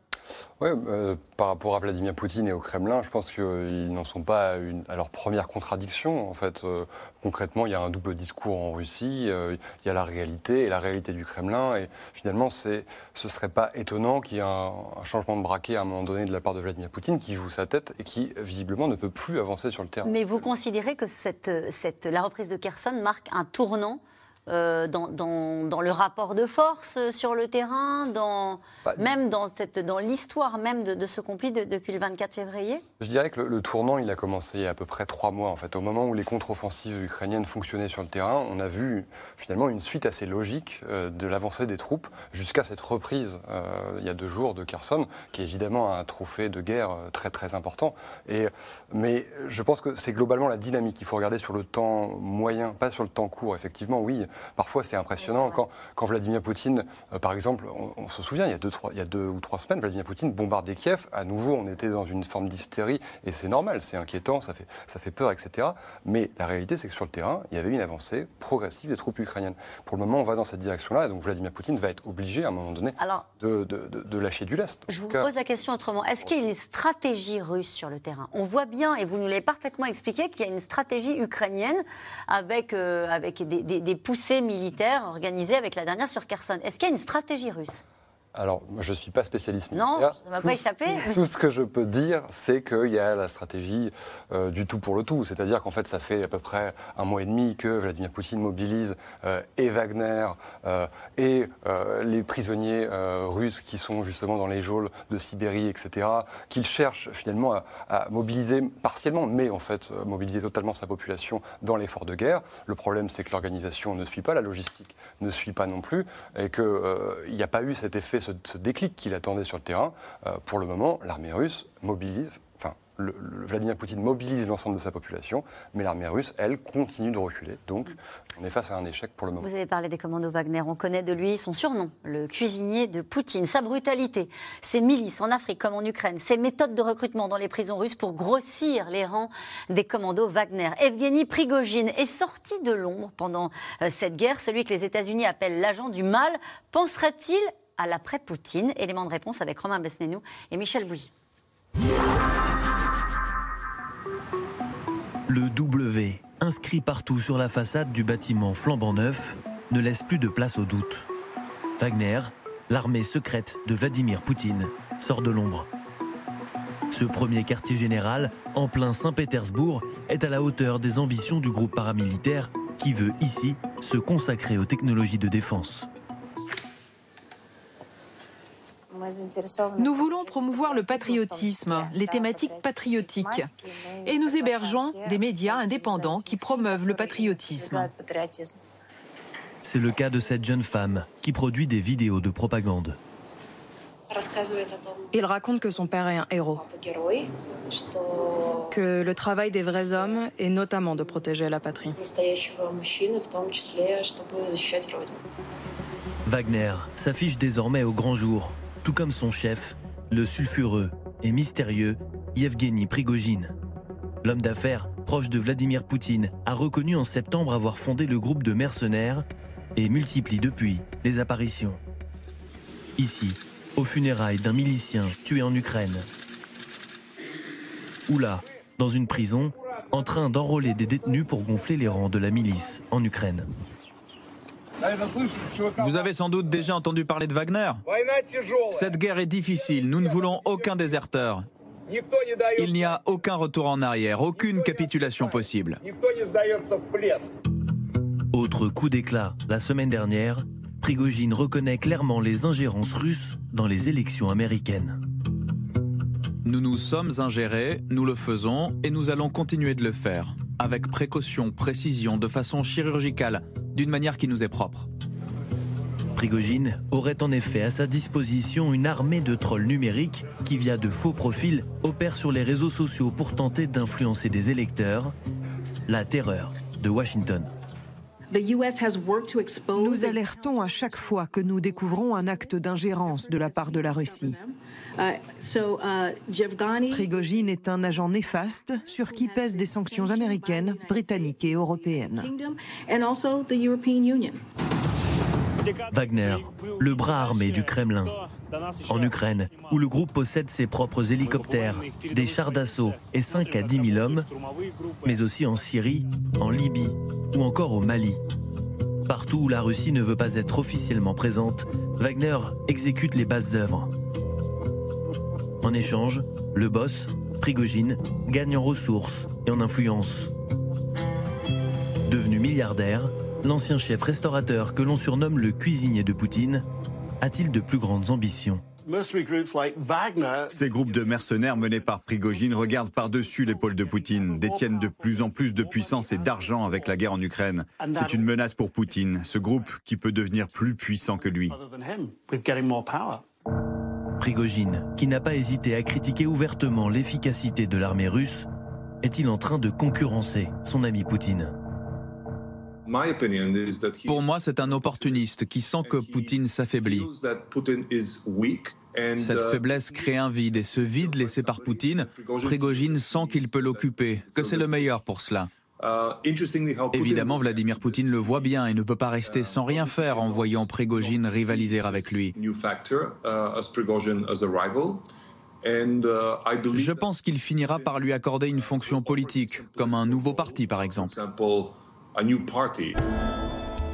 Oui, euh, par rapport à Vladimir Poutine et au Kremlin, je pense qu'ils n'en sont pas à, leur première contradiction. En fait, euh, concrètement, il y a un double discours en Russie, il y a la réalité et la réalité du Kremlin. Et finalement, ce ne serait pas étonnant qu'il y ait un, changement de braquet à un moment donné de la part de Vladimir Poutine qui joue sa tête et qui, visiblement, ne peut plus avancer sur le terrain. Mais vous considérez que la reprise de Kherson marque un tournant euh, dans, dans, le rapport de force sur le terrain, dans, bah, même dans, cette, dans l'histoire même de, ce conflit depuis le 24 février? Je dirais que le, tournant, il a commencé il y a à peu près trois mois. En fait. Au moment où les contre-offensives ukrainiennes fonctionnaient sur le terrain, on a vu finalement une suite assez logique euh, de l'avancée des troupes jusqu'à cette reprise euh, il y a deux jours de Kherson, qui est évidemment un trophée de guerre très très important. Et, mais je pense que c'est globalement la dynamique. Il faut regarder sur le temps moyen, pas sur le temps court. Effectivement, oui, Parfois, c'est impressionnant. Quand, quand, Vladimir Poutine, euh, par exemple, on, se souvient, il y, a deux, trois, il y a deux ou trois semaines, Vladimir Poutine bombardait Kiev. À nouveau, on était dans une forme d'hystérie. Et c'est normal, c'est inquiétant, ça fait, ça fait peur, etc. Mais la réalité, c'est que sur le terrain, il y avait une avancée progressive des troupes ukrainiennes. Pour le moment, on va dans cette direction-là. Et donc, Vladimir Poutine va être obligé, à un moment donné, de, de, de, lâcher du lest. Je vous pose la question autrement. Est-ce qu'il y a une stratégie russe sur le terrain? On voit bien, et vous nous l'avez parfaitement expliqué, qu'il y a une stratégie ukrainienne avec, euh, avec des, des, des poussées militaires organisée avec la dernière sur Kherson. Est-ce qu'il y a une stratégie russe? Alors, je ne suis pas spécialiste Non, ça ne va pas échapper. Tout, ce que je peux dire, c'est qu'il y a la stratégie euh, du tout pour le tout. C'est-à-dire qu'en fait, ça fait à peu près un mois et demi que Vladimir Poutine mobilise euh, et Wagner euh, et les prisonniers russes qui sont justement dans les geôles de Sibérie, etc., qu'il cherche finalement à, à, mobiliser partiellement, mais en fait, mobiliser totalement sa population dans l'effort de guerre. Le problème, c'est que l'organisation ne suit pas, la logistique ne suit pas non plus, et qu'il n'y a pas eu cet effet ce, déclic qu'il attendait sur le terrain. Euh, pour le moment, l'armée russe mobilise, enfin, Vladimir Poutine mobilise l'ensemble de sa population, mais l'armée russe, elle, continue de reculer. Donc, on est face à un échec pour le moment. Vous avez parlé des commandos Wagner. On connaît de lui son surnom, le cuisinier de Poutine. Sa brutalité, ses milices en Afrique comme en Ukraine, ses méthodes de recrutement dans les prisons russes pour grossir les rangs des commandos Wagner. Evgeny Prigogine est sorti de l'ombre pendant euh, cette guerre, celui que les États-Unis appellent l'agent du mal. Penserait-il à l'après-Poutine Élément de réponse avec Romain Besnénou et Michel Bouilly. Le W, inscrit partout sur la façade du bâtiment flambant neuf, ne laisse plus de place au doute. Wagner, l'armée secrète de Vladimir Poutine, sort de l'ombre. Ce premier quartier général, en plein Saint-Pétersbourg, est à la hauteur des ambitions du groupe paramilitaire qui veut ici se consacrer aux technologies de défense. Nous voulons promouvoir le patriotisme, les thématiques patriotiques. Et nous hébergeons des médias indépendants qui promeuvent le patriotisme. C'est le cas de cette jeune femme qui produit des vidéos de propagande. Il raconte que son père est un héros, que le travail des vrais hommes est notamment de protéger la patrie. Wagner s'affiche désormais au grand jour tout comme son chef, le sulfureux et mystérieux Yevgeny Prigogine. L'homme d'affaires, proche de Vladimir Poutine, a reconnu en septembre avoir fondé le groupe de mercenaires et multiplie depuis les apparitions. Ici, aux funérailles d'un milicien tué en Ukraine. Ou là, dans une prison, en train d'enrôler des détenus pour gonfler les rangs de la milice en Ukraine. Vous avez sans doute déjà entendu parler de Wagner. Cette guerre est difficile, nous ne voulons aucun déserteur. Il n'y a aucun retour en arrière, aucune capitulation possible. Autre coup d'éclat, la semaine dernière, Prigogine reconnaît clairement les ingérences russes dans les élections américaines. Nous nous sommes ingérés, nous le faisons et nous allons continuer de le faire, avec précaution, précision, de façon chirurgicale, d'une manière qui nous est propre. Prigogine aurait en effet à sa disposition une armée de trolls numériques qui, via de faux profils, opèrent sur les réseaux sociaux pour tenter d'influencer des électeurs. La terreur de Washington. Nous alertons à chaque fois que nous découvrons un acte d'ingérence de la part de la Russie. Uh, uh, Prigogine est un agent néfaste sur qui pèsent des sanctions américaines, britanniques et européennes. Wagner, le bras armé du Kremlin, En Ukraine, où le groupe possède ses propres hélicoptères, des chars d'assaut et 5 à 10 000 hommes, mais aussi en Syrie, en Libye ou encore au Mali. Partout où la Russie ne veut pas être officiellement présente, Wagner exécute les bases œuvres. En échange, le boss, Prigogine, gagne en ressources et en influence. Devenu milliardaire, l'ancien chef restaurateur que l'on surnomme le cuisinier de Poutine a-t-il de plus grandes ambitions ces groupes de mercenaires menés par Prigogine regardent par-dessus l'épaule de Poutine, détiennent de plus en plus de puissance et d'argent avec la guerre en Ukraine. C'est une menace pour Poutine, ce groupe qui peut devenir plus puissant que lui. Prigogine, qui n'a pas hésité à critiquer ouvertement l'efficacité de l'armée russe, est-il en train de concurrencer son ami Poutine? Pour moi, c'est un opportuniste qui sent que Poutine s'affaiblit. Cette faiblesse crée un vide et ce vide laissé par Poutine, Prigogine sent qu'il peut l'occuper, que c'est le meilleur pour cela? Évidemment, Vladimir Poutine le voit bien et ne peut pas rester sans rien faire en voyant Prigogine rivaliser avec lui. Je pense qu'il finira par lui accorder une fonction politique, comme un nouveau parti par exemple.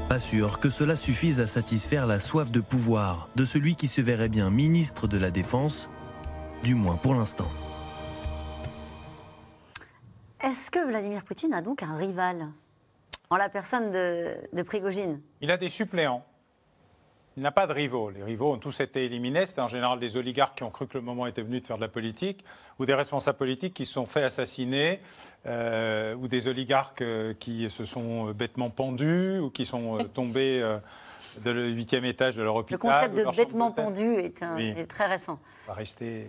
Pas sûr que cela suffise à satisfaire la soif de pouvoir de celui qui se verrait bien ministre de la Défense, du moins pour l'instant. Est-ce que Vladimir Poutine a donc un rival en la personne de, de Prigogine? Il a des suppléants. Il n'a pas de rivaux. Les rivaux ont tous été éliminés. C'est en général des oligarques qui ont cru que le moment était venu de faire de la politique, ou des responsables politiques qui se sont fait assassiner, euh, ou des oligarques euh, qui se sont euh, bêtement pendus, ou qui sont tombés de le huitième étage de leur hôpital. Le concept de, bêtement pendu est, est, très récent. va rester.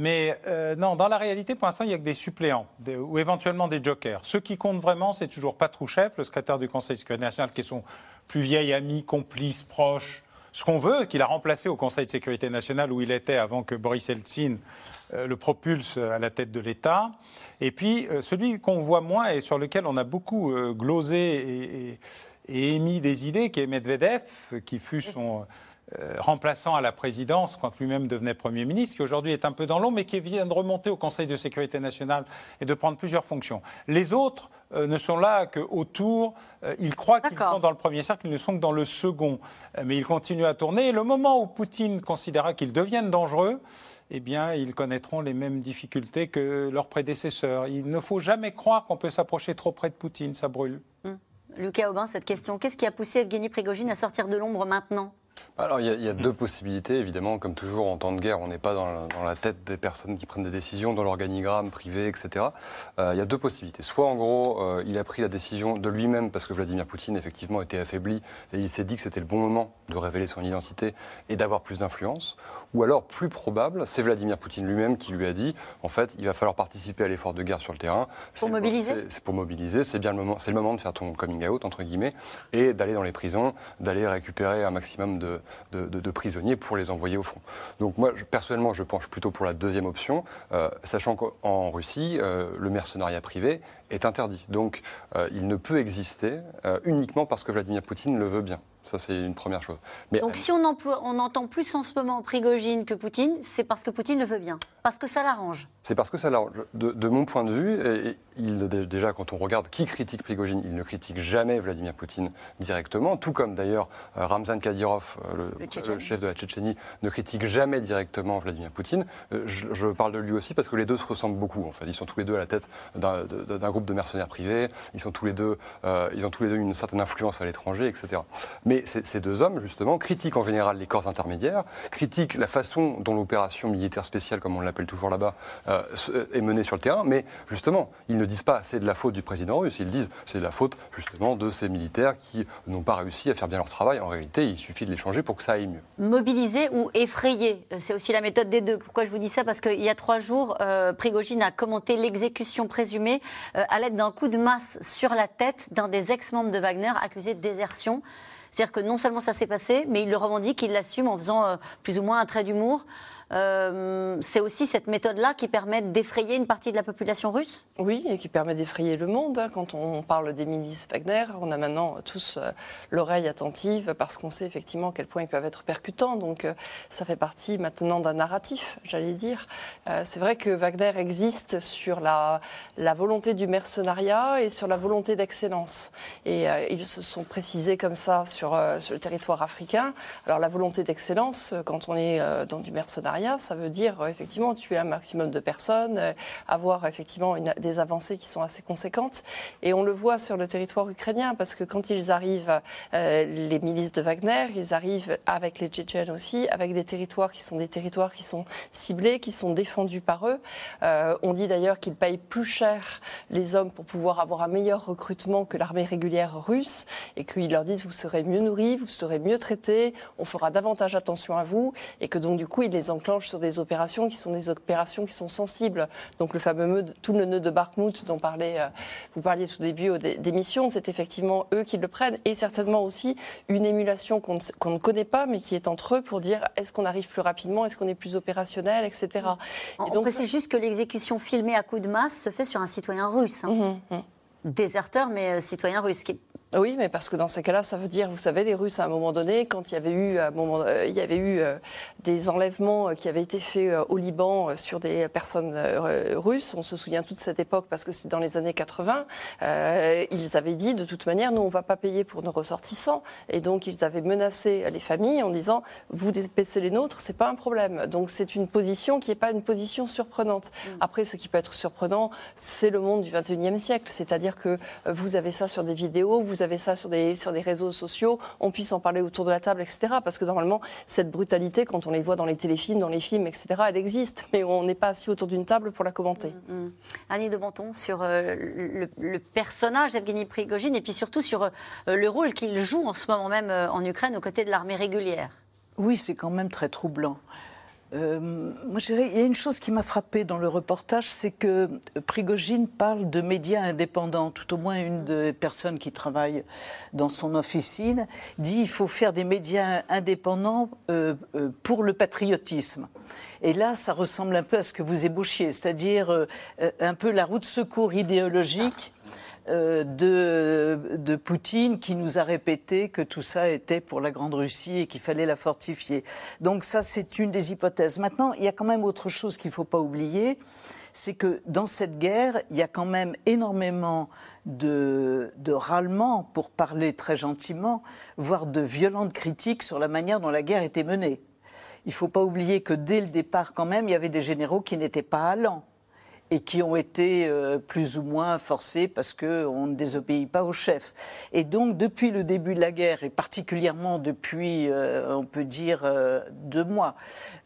Mais non, dans la réalité, pour l'instant, il n'y a que des suppléants, ou éventuellement des jokers. Ce qui compte vraiment, c'est toujours Patrouchev, le secrétaire du Conseil de sécurité nationale, qui est son plus vieil ami, complice, proche, ce qu'on veut, qu'il a remplacé au Conseil de sécurité nationale où il était avant que Boris Eltsine euh, le propulse à la tête de l'État. Et puis euh, celui qu'on voit moins et sur lequel on a beaucoup euh, glosé et, émis des idées, qui est Medvedev, qui fut son euh, remplaçant à la présidence quand lui-même devenait Premier ministre, qui aujourd'hui est un peu dans l'ombre, mais qui vient de remonter au Conseil de sécurité nationale et de prendre plusieurs fonctions. Les autres euh, ne sont là qu'autour. Euh, ils croient qu'ils sont dans le premier cercle, ils ne sont que dans le second. mais ils continuent à tourner. Et le moment où Poutine considéra qu'ils deviennent dangereux, eh bien, ils connaîtront les mêmes difficultés que leurs prédécesseurs. Il ne faut jamais croire qu'on peut s'approcher trop près de Poutine, ça brûle. Hum. Lucas Aubin, cette question, qu'est-ce qui a poussé Evgeny Prigogine à sortir de l'ombre maintenant? Alors, il y, a, deux possibilités, évidemment. Comme toujours, en temps de guerre, on n'est pas dans la, tête des personnes qui prennent des décisions, dans l'organigramme privé, etc. Euh, il y a deux possibilités. Soit, en gros, euh, il a pris la décision de lui-même parce que Vladimir Poutine, effectivement, était affaibli et il s'est dit que c'était le bon moment de révéler son identité et d'avoir plus d'influence. Ou alors, plus probable, c'est Vladimir Poutine lui-même qui lui a dit, en fait, il va falloir participer à l'effort de guerre sur le terrain. Pour mobiliser C'est pour mobiliser. C'est bien le moment, c'est le moment de faire ton coming out, entre guillemets, et d'aller dans les prisons, d'aller récupérer un maximum de de, prisonniers pour les envoyer au front. Donc moi, personnellement, je penche plutôt pour la deuxième option, euh, sachant qu'en Russie, euh, le mercenariat privé est interdit. Donc euh, il ne peut exister uniquement parce que Vladimir Poutine le veut bien. Ça, c'est une première chose. Mais, Donc, si on, emploie, on entend plus en ce moment Prigogine que Poutine, c'est parce que Poutine le veut bien, parce que ça l'arrange. C'est parce que ça l'arrange. De, mon point de vue, il, déjà, quand on regarde qui critique Prigogine, il ne critique jamais Vladimir Poutine directement, tout comme d'ailleurs euh, Ramzan Kadyrov, euh, le, chef de la Tchétchénie, ne critique jamais directement Vladimir Poutine. Euh, je, parle de lui aussi parce que les deux se ressemblent beaucoup. En fait. Ils sont tous les deux à la tête d'un groupe de mercenaires privés, ils, sont tous les deux, ils ont tous les deux une certaine influence à l'étranger, etc. Mais ces deux hommes, justement, critiquent en général les corps intermédiaires, critiquent la façon dont l'opération militaire spéciale, comme on l'appelle toujours là-bas, euh, est menée sur le terrain. Mais justement, ils ne disent pas c'est de la faute du président russe, ils disent c'est de la faute justement de ces militaires qui n'ont pas réussi à faire bien leur travail. En réalité, il suffit de les changer pour que ça aille mieux. Mobiliser ou effrayer, euh, c'est aussi la méthode des deux. Pourquoi je vous dis ça? Parce qu'il y a trois jours, euh, Prigogine a commenté l'exécution présumée à l'aide d'un coup de masse sur la tête d'un des ex-membres de Wagner accusé de désertion. C'est-à-dire que non seulement ça s'est passé, mais il le revendique, il l'assume en faisant euh, plus ou moins un trait d'humour. C'est aussi cette méthode-là qui permet d'effrayer une partie de la population russe? Oui, et qui permet d'effrayer le monde. Hein. Quand on parle des milices Wagner, on a maintenant tous l'oreille attentive parce qu'on sait effectivement à quel point ils peuvent être percutants. Donc ça fait partie maintenant d'un narratif, j'allais dire. c'est vrai que Wagner existe sur la, volonté du mercenariat et sur la volonté d'excellence. Et ils se sont précisés comme ça sur, le territoire africain. Alors la volonté d'excellence, euh, quand on est euh, dans du mercenariat, ça veut dire euh, effectivement tuer un maximum de personnes, avoir effectivement des avancées qui sont assez conséquentes. Et on le voit sur le territoire ukrainien, parce que quand ils arrivent, les milices de Wagner, ils arrivent avec les Tchétchènes aussi, avec des territoires qui sont des territoires qui sont ciblés, qui sont défendus par eux. on dit d'ailleurs qu'ils payent plus cher les hommes pour pouvoir avoir un meilleur recrutement que l'armée régulière russe, et qu'ils leur disent vous serez mieux nourris, vous serez mieux traités, on fera davantage attention à vous et que donc du coup, il les sur des opérations qui sont des opérations qui sont sensibles. Donc le fameux tout le nœud de Barkmout dont parlait, euh, vous parliez tout début d'émission, c'est effectivement eux qui le prennent et certainement aussi une émulation qu'on ne, connaît pas mais qui est entre eux pour dire est-ce qu'on arrive plus rapidement, est-ce qu'on est plus opérationnel, etc. Et donc, c'est juste que l'exécution filmée à coup de masse se fait sur un citoyen russe. Hein. Mmh, mmh. Déserteur, mais euh, citoyen russe, qui oui, mais parce que dans ces cas-là, ça veut dire, vous savez, les Russes, à un moment donné, quand il y avait eu, à un moment, euh, il y avait eu euh, des enlèvements euh, qui avaient été faits au Liban sur des personnes russes, on se souvient toute cette époque parce que c'est dans les années 80, ils avaient dit, de toute manière, nous, on ne va pas payer pour nos ressortissants. Et donc, ils avaient menacé les familles en disant, vous dépaissez les nôtres, c'est pas un problème. Donc, c'est une position qui n'est pas une position surprenante. Mm. Après, ce qui peut être surprenant, c'est le monde du 21e siècle. C'est-à-dire que vous avez ça sur des vidéos, vous vous avez ça sur des, sur des réseaux sociaux, on puisse en parler autour de la table, etc. Parce que normalement, cette brutalité, quand on les voit dans les téléfilms, dans les films, etc., elle existe, mais on n'est pas assis autour d'une table pour la commenter. Mm, mm. Annie de Banton, sur euh, le, personnage d'Evgeny Prigogine et puis surtout sur euh, le rôle qu'il joue en ce moment même euh, en Ukraine aux côtés de l'armée régulière. Oui, c'est quand même très troublant. Euh, moi, je dirais, il y a une chose qui m'a frappée dans le reportage, c'est que Prigogine parle de médias indépendants. Tout au moins, une des personnes qui travaille dans son officine dit qu'il faut faire des médias indépendants euh, euh, pour le patriotisme. Et là, ça ressemble un peu à ce que vous ébauchiez, c'est-à-dire un peu la route secours idéologique de, de, Poutine qui nous a répété que tout ça était pour la Grande Russie et qu'il fallait la fortifier. Donc ça, c'est une des hypothèses. Maintenant, il y a quand même autre chose qu'il ne faut pas oublier, c'est que dans cette guerre, il y a quand même énormément de, de râlements, pour parler très gentiment, voire de violentes critiques sur la manière dont la guerre était menée. Il ne faut pas oublier que dès le départ, quand même, il y avait des généraux qui n'étaient pas allants et qui ont été euh, plus ou moins forcés parce qu'on ne désobéit pas au chef. Et donc, depuis le début de la guerre, et particulièrement depuis, euh, on peut dire, euh, deux mois,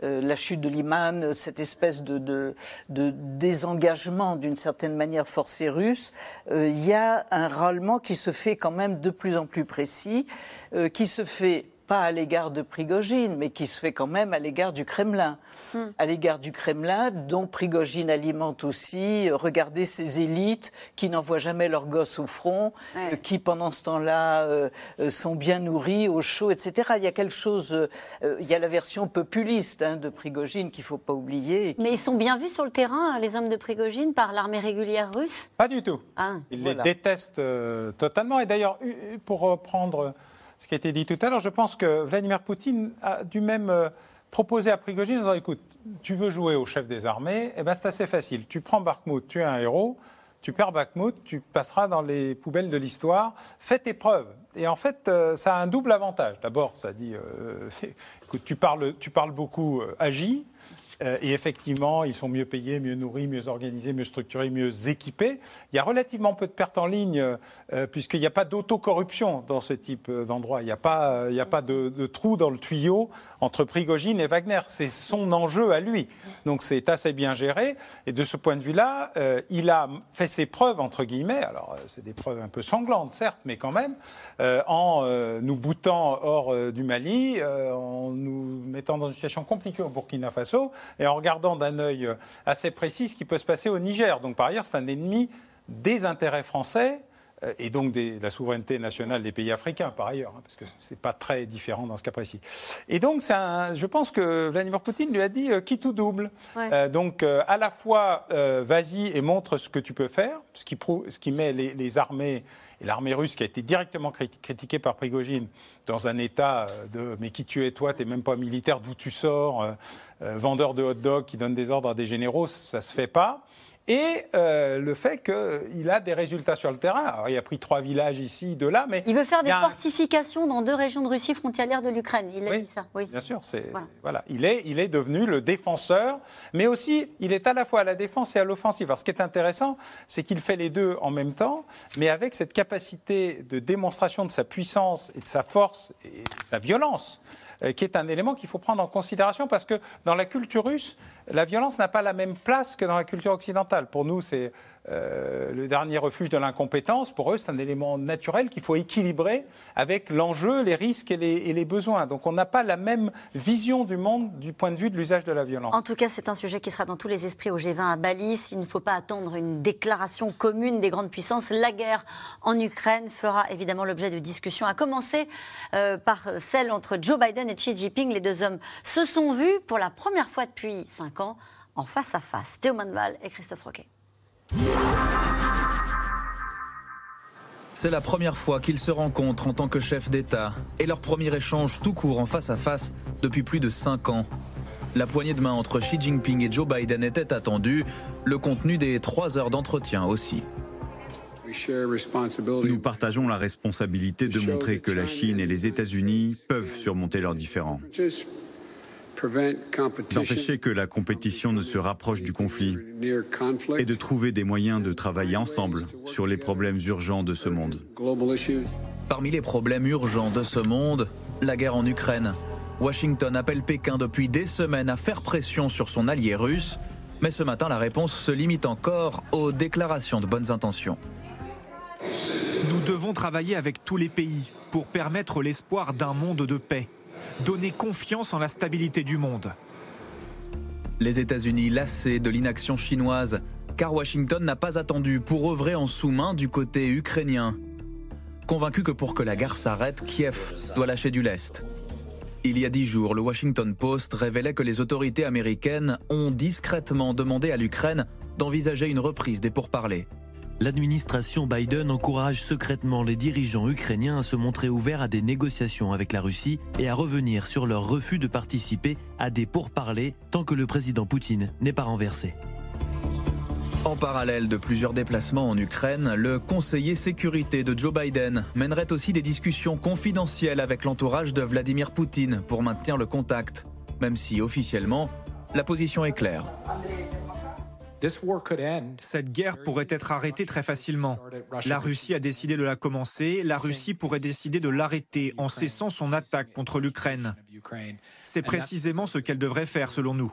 la chute de Liman, cette espèce de, de, de désengagement d'une certaine manière forcé russe, il y a un râlement qui se fait quand même de plus en plus précis, qui se fait pas à l'égard de Prigogine, mais qui se fait quand même à l'égard du Kremlin. Hmm. À l'égard du Kremlin, dont Prigogine alimente aussi, euh, regardez ces élites qui n'envoient jamais leurs gosses au front, euh, qui pendant ce temps-là euh, sont bien nourris, au chaud, etc. Il y a quelque chose, il y a la version populiste hein, de Prigogine qu'il ne faut pas oublier. Mais ils sont bien vus sur le terrain, les hommes de Prigogine, par l'armée régulière russe? Pas du tout. Ah. ils les détestent totalement. Et d'ailleurs, pour reprendre ce qui a été dit tout à l'heure. Je pense que Vladimir Poutine a dû même euh, proposer à Prigogine disant écoute, tu veux jouer au chef des armées, eh ben c'est assez facile. Tu prends Bakhmut, tu es un héros. Tu perds Bakhmut, tu passeras dans les poubelles de l'histoire. Fais tes preuves. Et en fait, euh, ça a un double avantage. D'abord, ça dit, euh, écoute, tu parles, tu parles beaucoup, agis. Euh, et effectivement, ils sont mieux payés, mieux nourris, mieux organisés, mieux structurés, mieux équipés. Il y a relativement peu de pertes en ligne, euh, puisqu'il n'y a pas d'autocorruption dans ce type euh, d'endroit. Il n'y a pas, il a pas de, trou dans le tuyau entre Prigogine et Wagner. C'est son enjeu à lui. Donc c'est assez bien géré. Et de ce point de vue-là, il a fait ses preuves, entre guillemets. Alors, c'est des preuves un peu sanglantes, certes, mais quand même, en nous boutant hors du Mali, en nous mettant dans une situation compliquée au Burkina Faso et en regardant d'un œil assez précis ce qui peut se passer au Niger. Donc par ailleurs, c'est un ennemi des intérêts français euh, et donc des, la souveraineté nationale des pays africains par ailleurs, hein, parce que c'est pas très différent dans ce cas précis. Et donc, un, je pense que Vladimir Poutine lui a dit qui tout double. Euh, donc, euh, à la fois, vas-y et montre ce que tu peux faire, ce qui, prouve, ce qui met les, les armées et l'armée russe qui a été directement critiquée par Prigogine dans un état de mais qui tu es toi, tu n'es même pas militaire, d'où tu sors, vendeur de hot dog qui donne des ordres à des généraux, ça ne se fait pas et euh, le fait qu'il a des résultats sur le terrain. Alors, il a pris trois villages ici, deux là, mais... Il veut faire des fortifications dans deux régions de Russie frontalières de l'Ukraine, il a dit ça. Oui, bien sûr. C'est, voilà. Il, est, il est devenu le défenseur, mais aussi, il est à la fois à la défense et à l'offensive. Alors, ce qui est intéressant, c'est qu'il fait les deux en même temps, mais avec cette capacité de démonstration de sa puissance et de sa force et de sa violence. Euh, qui est un élément qu'il faut prendre en considération parce que dans la culture russe, la violence n'a pas la même place que dans la culture occidentale. Pour nous, c'est euh, le dernier refuge de l'incompétence, pour eux, c'est un élément naturel qu'il faut équilibrer avec l'enjeu, les risques et les, besoins. Donc on n'a pas la même vision du monde du point de vue de l'usage de la violence. En tout cas, c'est un sujet qui sera dans tous les esprits au G20 à Bali. Il ne faut pas attendre une déclaration commune des grandes puissances. La guerre en Ukraine fera évidemment l'objet de discussions, à commencer euh, par celle entre Joe Biden et Xi Jinping. Les deux hommes se sont vus pour la première fois depuis cinq ans en face à face. Théo Manval et Christophe Roquet. C'est la première fois qu'ils se rencontrent en tant que chef d'État et leur premier échange tout court en face à face depuis plus de cinq ans. La poignée de main entre Xi Jinping et Joe Biden était attendue, le contenu des trois heures d'entretien aussi. Nous partageons la responsabilité de montrer que la Chine et les États-Unis peuvent surmonter leurs différends d'empêcher que la compétition ne se rapproche du conflit et de trouver des moyens de travailler ensemble sur les problèmes urgents de ce monde. Parmi les problèmes urgents de ce monde, la guerre en Ukraine. Washington appelle Pékin depuis des semaines à faire pression sur son allié russe, mais ce matin la réponse se limite encore aux déclarations de bonnes intentions. Nous devons travailler avec tous les pays pour permettre l'espoir d'un monde de paix donner confiance en la stabilité du monde. Les États-Unis lassés de l'inaction chinoise, car Washington n'a pas attendu pour œuvrer en sous-main du côté ukrainien. Convaincu que pour que la guerre s'arrête, Kiev doit lâcher du lest. Il y a dix jours, le Washington Post révélait que les autorités américaines ont discrètement demandé à l'Ukraine d'envisager une reprise des pourparlers l'administration Biden encourage secrètement les dirigeants ukrainiens à se montrer ouverts à des négociations avec la Russie et à revenir sur leur refus de participer à des pourparlers tant que le président Poutine n'est pas renversé. En parallèle de plusieurs déplacements en Ukraine, le conseiller sécurité de Joe Biden mènerait aussi des discussions confidentielles avec l'entourage de Vladimir Poutine pour maintenir le contact, même si officiellement, la position est claire. Cette guerre pourrait être arrêtée très facilement. La Russie a décidé de la commencer, la Russie pourrait décider de l'arrêter en cessant son attaque contre l'Ukraine. C'est précisément ce qu'elle devrait faire selon nous.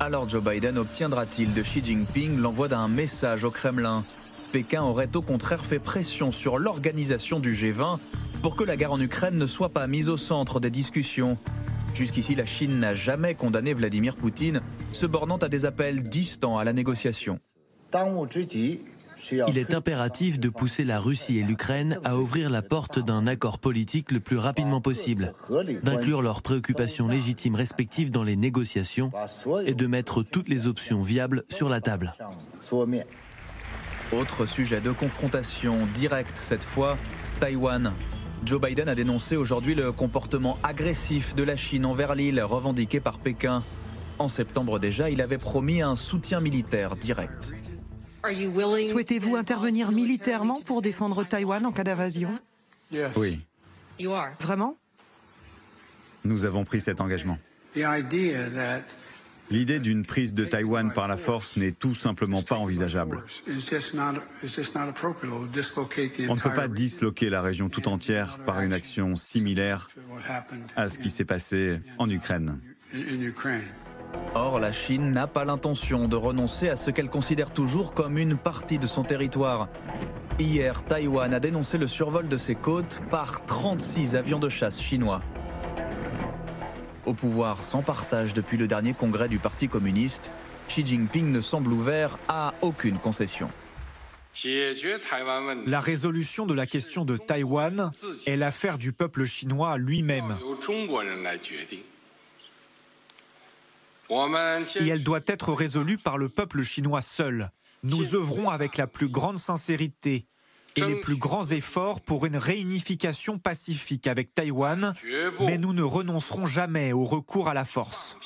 Alors Joe Biden obtiendra-t-il de Xi Jinping l'envoi d'un message au Kremlin? Pékin aurait au contraire fait pression sur l'organisation du G20 pour que la guerre en Ukraine ne soit pas mise au centre des discussions. Jusqu'ici, la Chine n'a jamais condamné Vladimir Poutine, se bornant à des appels distants à la négociation. Il est impératif de pousser la Russie et l'Ukraine à ouvrir la porte d'un accord politique le plus rapidement possible, d'inclure leurs préoccupations légitimes respectives dans les négociations et de mettre toutes les options viables sur la table. Autre sujet de confrontation directe cette fois, Taïwan. Joe Biden a dénoncé aujourd'hui le comportement agressif de la Chine envers l'île revendiqué par Pékin. En septembre déjà, il avait promis un soutien militaire direct. Souhaitez-vous intervenir militairement pour défendre Taïwan en cas d'invasion? Oui. Vraiment? Nous avons pris cet engagement. L'idée d'une prise de Taïwan par la force n'est tout simplement pas envisageable. On ne peut pas disloquer la région tout entière par une action similaire à ce qui s'est passé en Ukraine. Or, la Chine n'a pas l'intention de renoncer à ce qu'elle considère toujours comme une partie de son territoire. Hier, Taïwan a dénoncé le survol de ses côtes par 36 avions de chasse chinois. Au pouvoir sans partage depuis le dernier congrès du Parti communiste, Xi Jinping ne semble ouvert à aucune concession. La résolution de la question de Taïwan est l'affaire du peuple chinois lui-même. Et elle doit être résolue par le peuple chinois seul. Nous œuvrons avec la plus grande sincérité et les plus grands efforts pour une réunification pacifique avec Taïwan, mais nous ne renoncerons jamais au recours à la force.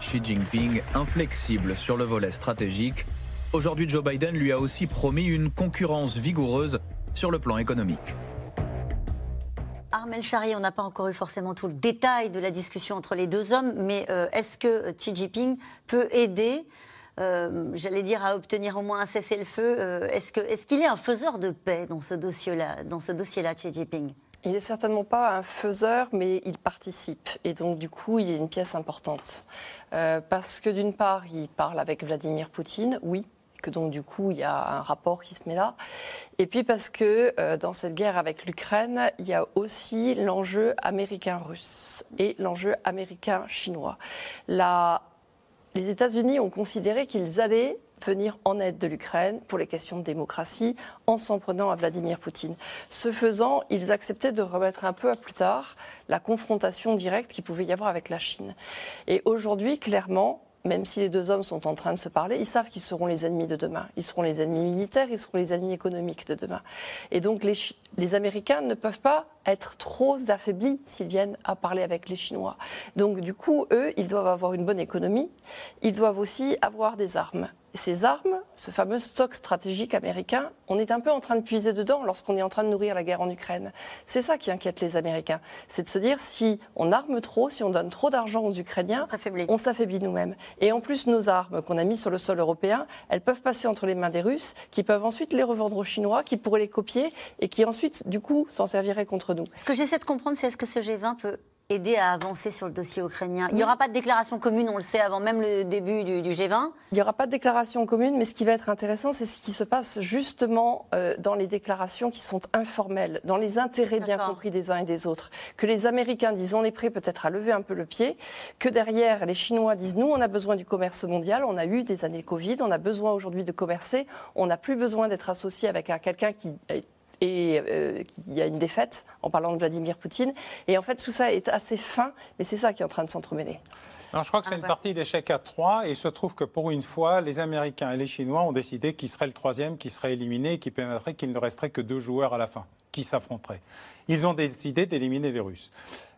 Xi Jinping, inflexible sur le volet stratégique, aujourd'hui Joe Biden lui a aussi promis une concurrence vigoureuse sur le plan économique. Armel Chari, on n'a pas encore eu forcément tout le détail de la discussion entre les deux hommes, mais euh, est-ce que Xi Jinping peut aider euh, j'allais dire, à obtenir au moins un cessez-le-feu. Euh, est-ce qu'il est, qu'il est un faiseur de paix dans ce dossier-là, dans ce dossier-là, Xi Jinping? Il n'est certainement pas un faiseur, mais il participe. Et donc, du coup, il est une pièce importante. Euh, parce que, d'une part, il parle avec Vladimir Poutine, oui, que donc du coup il y a un rapport qui se met là. Et puis parce que dans cette guerre avec l'Ukraine, il y a aussi l'enjeu américain-russe et l'enjeu américain-chinois. La les États-Unis ont considéré qu'ils allaient venir en aide de l'Ukraine pour les questions de démocratie en s'en prenant à Vladimir Poutine. Ce faisant, ils acceptaient de remettre un peu à plus tard la confrontation directe qu'il pouvait y avoir avec la Chine. Et aujourd'hui, clairement, même si les deux hommes sont en train de se parler, ils savent qu'ils seront les ennemis de demain. Ils seront les ennemis militaires, ils seront les ennemis économiques de demain. Et donc les, Américains ne peuvent pas être trop affaiblis s'ils viennent à parler avec les Chinois. Donc du coup, eux, ils doivent avoir une bonne économie, ils doivent aussi avoir des armes ces armes, ce fameux stock stratégique américain, on est un peu en train de puiser dedans lorsqu'on est en train de nourrir la guerre en Ukraine. C'est ça qui inquiète les Américains. C'est de se dire si on arme trop, si on donne trop d'argent aux Ukrainiens, on s'affaiblit nous-mêmes. Et en plus, nos armes qu'on a mises sur le sol européen, elles peuvent passer entre les mains des Russes, qui peuvent ensuite les revendre aux Chinois, qui pourraient les copier et qui ensuite, du coup, s'en serviraient contre nous. Ce que j'essaie de comprendre, c'est est-ce que ce G20 peut aider à avancer sur le dossier ukrainien. Il n'y aura pas de déclaration commune, on le sait, avant même le début du, G20 Il n'y aura pas de déclaration commune, mais ce qui va être intéressant, c'est ce qui se passe justement euh, dans les déclarations qui sont informelles, dans les intérêts bien compris des uns et des autres. Que les Américains disent on est prêt peut-être à lever un peu le pied, que derrière les Chinois disent nous on a besoin du commerce mondial, on a eu des années Covid, on a besoin aujourd'hui de commercer, on n'a plus besoin d'être associé avec quelqu'un qui et euh, il y a une défaite en parlant de Vladimir Poutine. Et en fait, tout ça est assez fin, mais c'est ça qui est en train de s'entremêler. je crois que c'est une partie d'échec à trois, et il se trouve que pour une fois, les Américains et les Chinois ont décidé qui serait le troisième, qui serait éliminé, et qui permettrait qu'il ne resterait que deux joueurs à la fin, qui s'affronteraient. Ils ont décidé d'éliminer les Russes.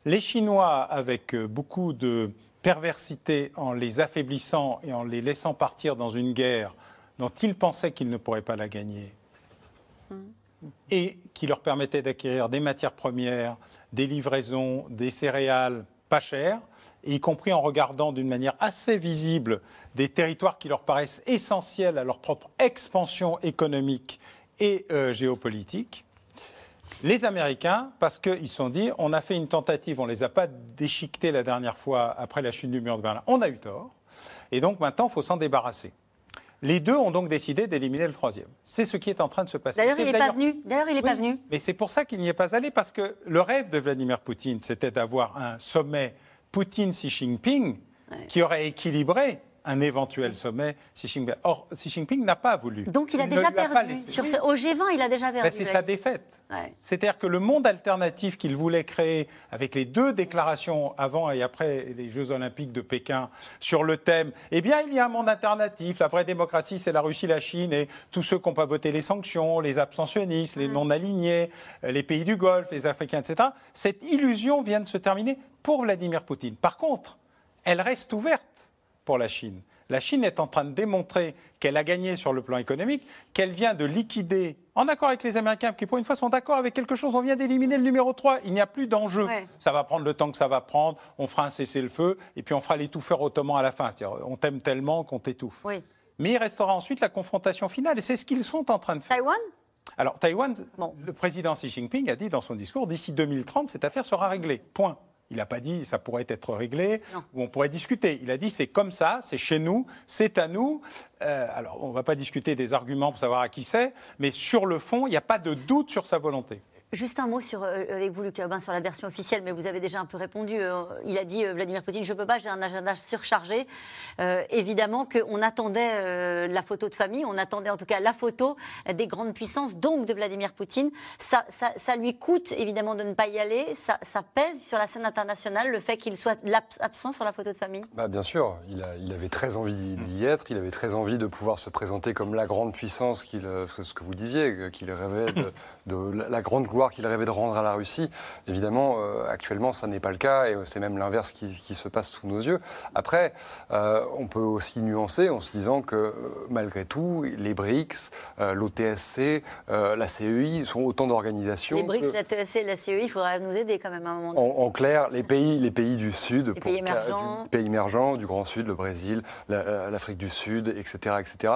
Les Chinois, avec euh, beaucoup de perversité, en les affaiblissant et en les laissant partir dans une guerre dont ils pensaient qu'ils ne pourraient pas la gagner, hum et qui leur permettait d'acquérir des matières premières, des livraisons, des céréales pas chères, y compris en regardant d'une manière assez visible des territoires qui leur paraissent essentiels à leur propre expansion économique et euh, géopolitique. Les Américains, parce qu'ils se sont dit, on a fait une tentative, on ne les a pas déchiquetés la dernière fois après la chute du mur de Berlin, on a eu tort, et donc maintenant il faut s'en débarrasser. Les deux ont donc décidé d'éliminer le troisième. C'est ce qui est en train de se passer. D'ailleurs, il n'est pas venu. D'ailleurs, il n'est pas venu. Mais c'est pour ça qu'il n'y est pas allé, parce que le rêve de Vladimir Poutine, c'était d'avoir un sommet Poutine-Xi Jinping qui aurait équilibré un éventuel sommet Xi Jinping. Or, Xi Jinping n'a pas voulu. Donc il a déjà perdu. Sur Au G20, il a déjà perdu. Ben, c'est sa défaite. C'est-à-dire que le monde alternatif qu'il voulait créer, avec les deux déclarations avant et après les Jeux Olympiques de Pékin sur le thème, eh bien, il y a un monde alternatif. La vraie démocratie, c'est la Russie, la Chine et tous ceux qui n'ont pas voté les sanctions, les abstentionnistes, les non-alignés, les pays du Golfe, les Africains, etc. Cette illusion vient de se terminer pour Vladimir Poutine. Par contre, elle reste ouverte pour la Chine. La Chine est en train de démontrer qu'elle a gagné sur le plan économique, qu'elle vient de liquider, en accord avec les Américains, qui pour une fois sont d'accord avec quelque chose, on vient d'éliminer le numéro 3, il n'y a plus d'enjeu. Ça va prendre le temps que ça va prendre, on fera un cessez-le-feu, et puis on fera l'étouffeur ottoman à la fin. On t'aime tellement qu'on t'étouffe. Mais il restera ensuite la confrontation finale, et c'est ce qu'ils sont en train de faire. Taïwan? Alors, Taïwan, le président Xi Jinping a dit dans son discours, d'ici 2030, cette affaire sera réglée. Point. Il n'a pas dit ça pourrait être réglé ou on pourrait discuter. Il a dit c'est comme ça, c'est chez nous, c'est à nous. Euh, alors on ne va pas discuter des arguments pour savoir à qui c'est, mais sur le fond, il n'y a pas de doute sur sa volonté. Juste un mot sur, euh, avec vous, Lucas Aubin, sur la version officielle, mais vous avez déjà un peu répondu. Euh, il a dit, euh, Vladimir Poutine, je ne peux pas, j'ai un agenda surchargé. évidemment qu'on attendait la photo de famille, on attendait en tout cas la photo des grandes puissances, donc de Vladimir Poutine. Ça, ça, lui coûte évidemment de ne pas y aller. Ça, ça pèse sur la scène internationale le fait qu'il soit absent sur la photo de famille? Bah, Bien sûr, il, a, il, avait très envie d'y être, il avait très envie de pouvoir se présenter comme la grande puissance, qu'il, ce que vous disiez, qu'il rêvait de, de la grande qu'il rêvait de rendre à la Russie. Évidemment, euh, actuellement, ça n'est pas le cas et c'est même l'inverse qui, se passe sous nos yeux. Après, euh, on peut aussi nuancer en se disant que euh, malgré tout, les BRICS, l'OTSC, la CEI sont autant d'organisations. Les BRICS, la TSC et la CEI, il faudra nous aider quand même à un moment donné. En, clair, les pays, les pays du Sud, les pays émergents. Du, pays émergents, du Grand Sud, le Brésil, l'Afrique du Sud, etc., etc.,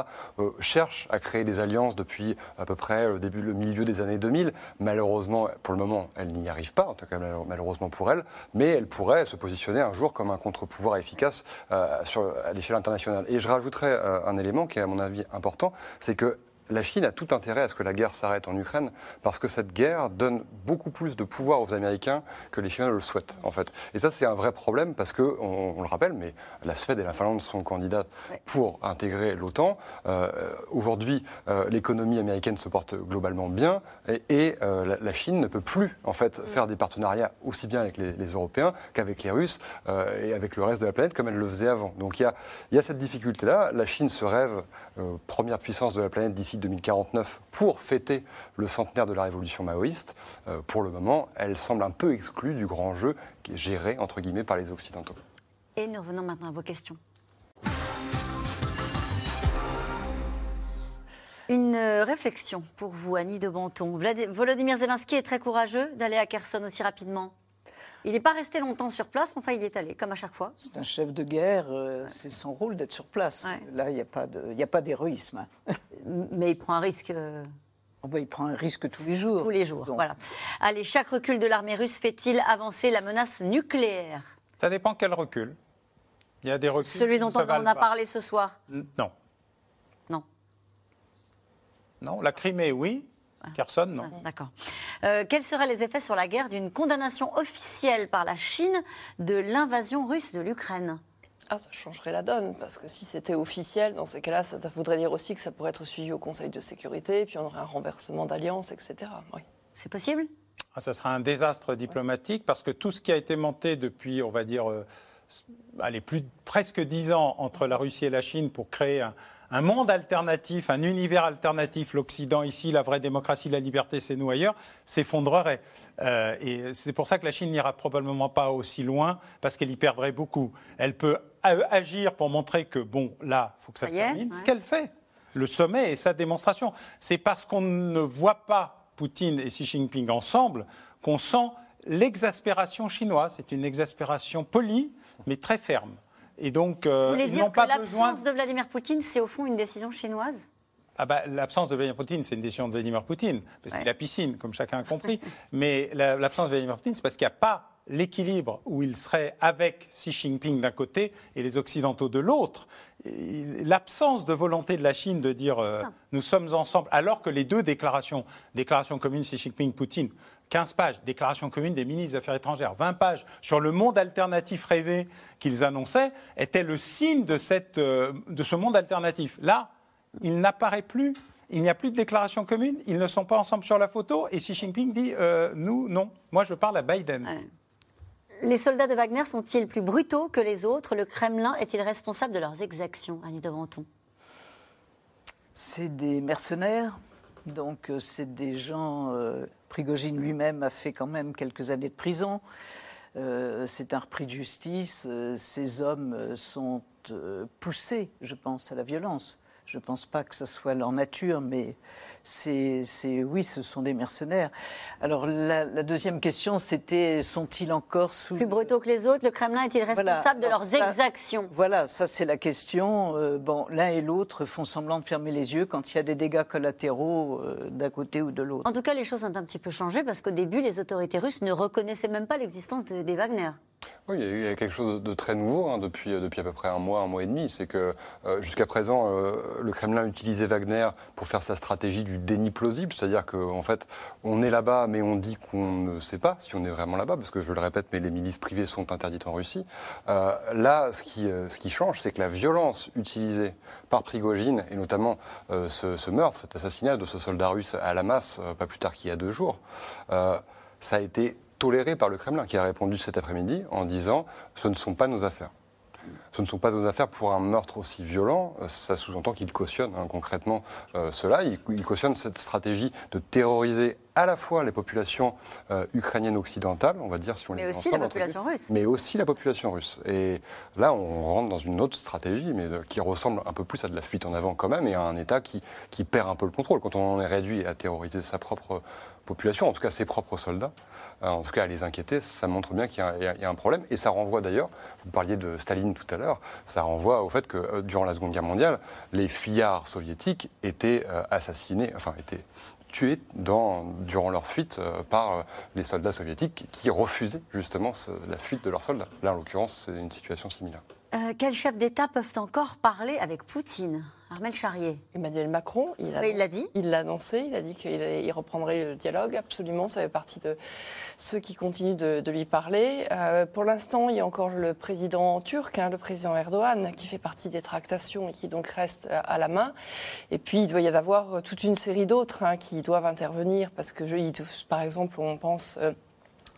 cherchent à créer des alliances depuis à peu près le début, le milieu des années 2000. Malheureusement, pour le moment, elle n'y arrive pas, en tout cas malheureusement pour elle, mais elle pourrait se positionner un jour comme un contre-pouvoir efficace euh, à l'échelle internationale. Et je rajouterais euh, un élément qui est à mon avis important, c'est que la Chine a tout intérêt à ce que la guerre s'arrête en Ukraine parce que cette guerre donne beaucoup plus de pouvoir aux Américains que les Chinois le souhaitent, en fait. Et ça, c'est un vrai problème parce que, on, le rappelle, mais la Suède et la Finlande sont candidats pour intégrer l'OTAN. Euh, aujourd'hui, euh, l'économie américaine se porte globalement bien et, euh, la, Chine ne peut plus, en fait, faire des partenariats aussi bien avec les, Européens qu'avec les Russes et avec le reste de la planète comme elle le faisait avant. Donc il y a, y a cette difficulté-là. La Chine se rêve première puissance de la planète d'ici 2049 pour fêter le centenaire de la révolution maoïste. Euh, pour le moment, elle semble un peu exclue du grand jeu qui est géré, entre guillemets, par les Occidentaux. Et nous revenons maintenant à vos questions. Une euh, réflexion pour vous, Annie de Banton. Volodymyr Zelensky est très courageux d'aller à Kherson aussi rapidement? Il n'est pas resté longtemps sur place, mais enfin, il est allé, comme à chaque fois. C'est un chef de guerre, euh, c'est son rôle d'être sur place. Là, il n'y a pas d'héroïsme. mais il prend un risque. Euh, il prend un risque tous les jours. Tous les jours, voilà. Allez, chaque recul de l'armée russe fait-il avancer la menace nucléaire? Ça dépend quel recul. Il y a des reculs. Celui dont on, a parlé ce soir? Non. Non. Non, la Crimée, oui. Kherson, non. Ah, d'accord. Euh, quels seraient les effets sur la guerre d'une condamnation officielle par la Chine de l'invasion russe de l'Ukraine? Ah, ça changerait la donne, parce que si c'était officiel, dans ces cas-là, ça voudrait dire aussi que ça pourrait être suivi au Conseil de sécurité, puis on aurait un renversement d'alliance, etc. Oui. C'est possible? Ah, Ça sera un désastre diplomatique, parce que tout ce qui a été monté depuis, on va dire, euh, allez, plus presque dix ans entre la Russie et la Chine pour créer un, un monde alternatif, un univers alternatif, l'Occident ici, la vraie démocratie, la liberté, c'est nous ailleurs, s'effondrerait. Euh, et c'est pour ça que la Chine n'ira probablement pas aussi loin, parce qu'elle y perdrait beaucoup. Elle peut agir pour montrer que, bon, là, il faut que ça, se termine. Ce qu'elle fait, le sommet et sa démonstration. C'est parce qu'on ne voit pas Poutine et Xi Jinping ensemble qu'on sent l'exaspération chinoise. C'est une exaspération polie, mais très ferme. Et donc, euh, Vous voulez dire que l'absence de Vladimir Poutine, c'est au fond une décision chinoise? Ah bah, L'absence de Vladimir Poutine, c'est une décision de Vladimir Poutine, parce qu'il a piscine, comme chacun a compris. Mais l'absence de Vladimir Poutine, c'est parce qu'il n'y a pas l'équilibre où il serait avec Xi Jinping d'un côté et les Occidentaux de l'autre. L'absence de volonté de la Chine de dire euh, nous sommes ensemble, alors que les deux déclarations, déclaration commune Xi Jinping-Poutine, 15 pages, déclaration commune des ministres des Affaires étrangères, 20 pages sur le monde alternatif rêvé qu'ils annonçaient, étaient le signe de, cette, euh, de ce monde alternatif. Là, il n'apparaît plus. Il n'y a plus de déclaration commune, ils ne sont pas ensemble sur la photo, et Xi Jinping dit euh, nous, non. Moi, je parle à Biden. Les soldats de Wagner sont-ils plus brutaux que les autres? Le Kremlin est-il responsable de leurs exactions, Annie de Menton C'est des mercenaires, donc euh, c'est des gens Prigogine lui-même a fait quand même quelques années de prison. Euh, c'est un repris de justice. Euh, ces hommes euh, sont poussés, je pense, à la violence. Je ne pense pas que ce soit leur nature, mais c'est, oui, ce sont des mercenaires. Alors la, deuxième question, c'était sont-ils encore sous plus brutaux que les autres Le Kremlin est-il responsable de leurs exactions? Voilà, ça c'est la question. Euh, bon, l'un et l'autre font semblant de fermer les yeux quand il y a des dégâts collatéraux euh, d'un côté ou de l'autre. En tout cas, les choses ont un petit peu changé parce qu'au début, les autorités russes ne reconnaissaient même pas l'existence des Wagner. Oui, il y a quelque chose de très nouveau hein, depuis, euh, depuis à peu près un mois, un mois et demi. C'est que euh, jusqu'à présent, euh, le Kremlin utilisait Wagner pour faire sa stratégie du déni plausible. C'est-à-dire qu'en fait, on est là-bas, mais on dit qu'on ne sait pas si on est vraiment là-bas, parce que je le répète, mais les milices privées sont interdites en Russie. là, ce qui, ce qui change, c'est que la violence utilisée par Prigogine, et notamment ce, ce, meurtre, cet assassinat de ce soldat russe à la masse, pas plus tard qu'il y a deux jours, ça a été toléré par le Kremlin, qui a répondu cet après-midi en disant ce ne sont pas nos affaires. Ce ne sont pas nos affaires pour un meurtre aussi violent. Ça sous-entend qu'il cautionne hein, concrètement euh, cela. Il, cautionne cette stratégie de terroriser à la fois les populations euh, ukrainiennes occidentales, on va dire si on mais aussi la population russe. Mais aussi la population russe. Et là, on rentre dans une autre stratégie, mais euh, qui ressemble un peu plus à de la fuite en avant quand même, et à un État qui, qui perd un peu le contrôle. Quand on en est réduit à terroriser sa propre population, en tout cas ses propres soldats, euh, en tout cas à les inquiéter, ça montre bien qu'il y, a un problème. Et ça renvoie d'ailleurs, vous parliez de Staline tout à l'heure, ça renvoie au fait que euh, durant la Seconde Guerre mondiale, les fuyards soviétiques étaient euh, assassinés, enfin étaient tués dans, durant leur fuite par les soldats soviétiques qui refusaient justement la fuite de leurs soldats. Là, en l'occurrence, c'est une situation similaire. Quels chefs d'État peuvent encore parler avec Poutine? Armel Charrier. Emmanuel Macron, il l'a dit. Il l'a annoncé, il a dit qu'il reprendrait le dialogue, absolument, ça fait partie de ceux qui continuent de, lui parler. Euh, pour l'instant, il y a encore le président turc, hein, le président Erdogan, qui fait partie des tractations et qui donc reste à la main. Et puis, il doit y avoir toute une série d'autres hein, qui doivent intervenir, parce que, je, par exemple, on pense... Euh,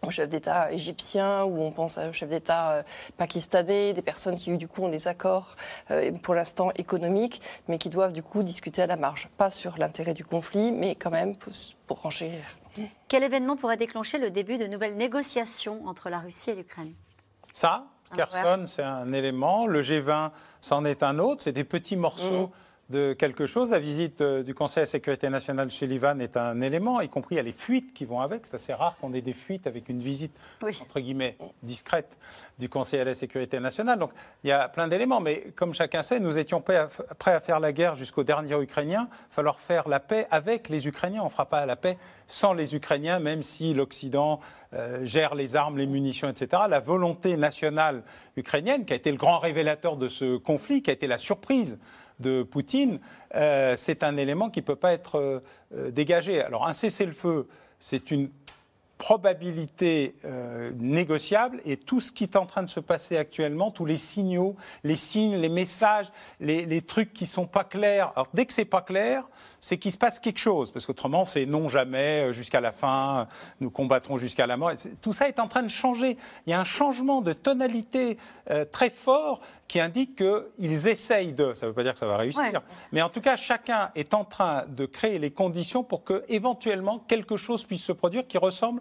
au chef d'État égyptien ou on pense au chef d'État euh, pakistanais, des personnes qui du coup ont des accords euh, pour l'instant économiques, mais qui doivent du coup discuter à la marge, pas sur l'intérêt du conflit, mais quand même pour ranger. Quel événement pourrait déclencher le début de nouvelles négociations entre la Russie et l'Ukraine? Ça, Kherson, c'est un élément. Le G20, c'en est un autre. C'est des petits morceaux. Mmh de quelque chose. La visite euh, du Conseil de sécurité nationale Sullivan est un élément, y compris il y a les fuites qui vont avec. C'est assez rare qu'on ait des fuites avec une visite, entre guillemets, discrète du Conseil à la sécurité nationale. Donc il y a plein d'éléments. Mais comme chacun sait, nous étions prêts à, faire la guerre jusqu'au dernier Ukrainien. Il va falloir faire la paix avec les Ukrainiens. On ne fera pas la paix sans les Ukrainiens, même si l'Occident euh, gère les armes, les munitions, etc. La volonté nationale ukrainienne, qui a été le grand révélateur de ce conflit, qui a été la surprise de Poutine, euh, c'est un élément qui ne peut pas être euh, dégagé. Alors un cessez-le-feu, c'est une probabilité euh, négociable et tout ce qui est en train de se passer actuellement, tous les signaux, les signes, les messages, les, trucs qui sont pas clairs. Alors dès que c'est pas clair, c'est qu'il se passe quelque chose, parce qu'autrement c'est non jamais euh, jusqu'à la fin, nous combattrons jusqu'à la mort. Tout ça est en train de changer. Il y a un changement de tonalité euh, très fort qui indique qu'ils essayent de. Ça ne veut pas dire que ça va réussir, mais en tout cas chacun est en train de créer les conditions pour que éventuellement quelque chose puisse se produire qui ressemble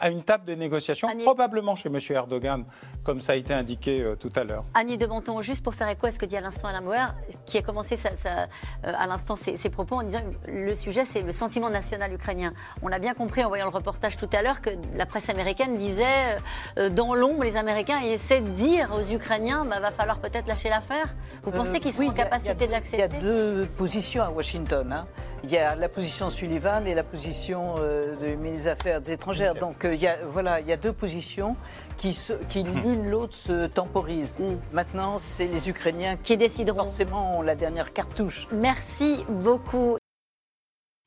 à une table de négociation, probablement chez M. Erdogan, comme ça a été indiqué euh, tout à l'heure. Annie de Menton, juste pour faire écho à ce que dit à l'instant Alain Bauer, qui a commencé euh, à l'instant ses, propos en disant que le sujet, c'est le sentiment national ukrainien. On a bien compris en voyant le reportage tout à l'heure que la presse américaine disait euh, dans l'ombre, les Américains essaient de dire aux Ukrainiens, bah, va falloir peut-être lâcher l'affaire. Vous pensez qu'ils sont en capacité de l'accepter Il y a deux positions à Washington. Hein. Il y a la position Sullivan et la position du ministre des Affaires étrangères. Donc il y a, voilà, il y a deux positions qui, qui hmm. l'une l'autre se temporisent. Hmm. Maintenant, c'est les Ukrainiens qui décideront. Forcément, la dernière cartouche. Merci beaucoup.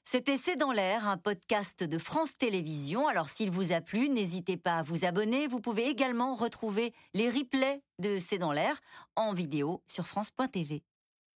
C'était C'est dans l'air, un podcast de France Télévisions. Alors s'il vous a plu, n'hésitez pas à vous abonner. Vous pouvez également retrouver les replays de C'est dans l'air en vidéo sur France.tv.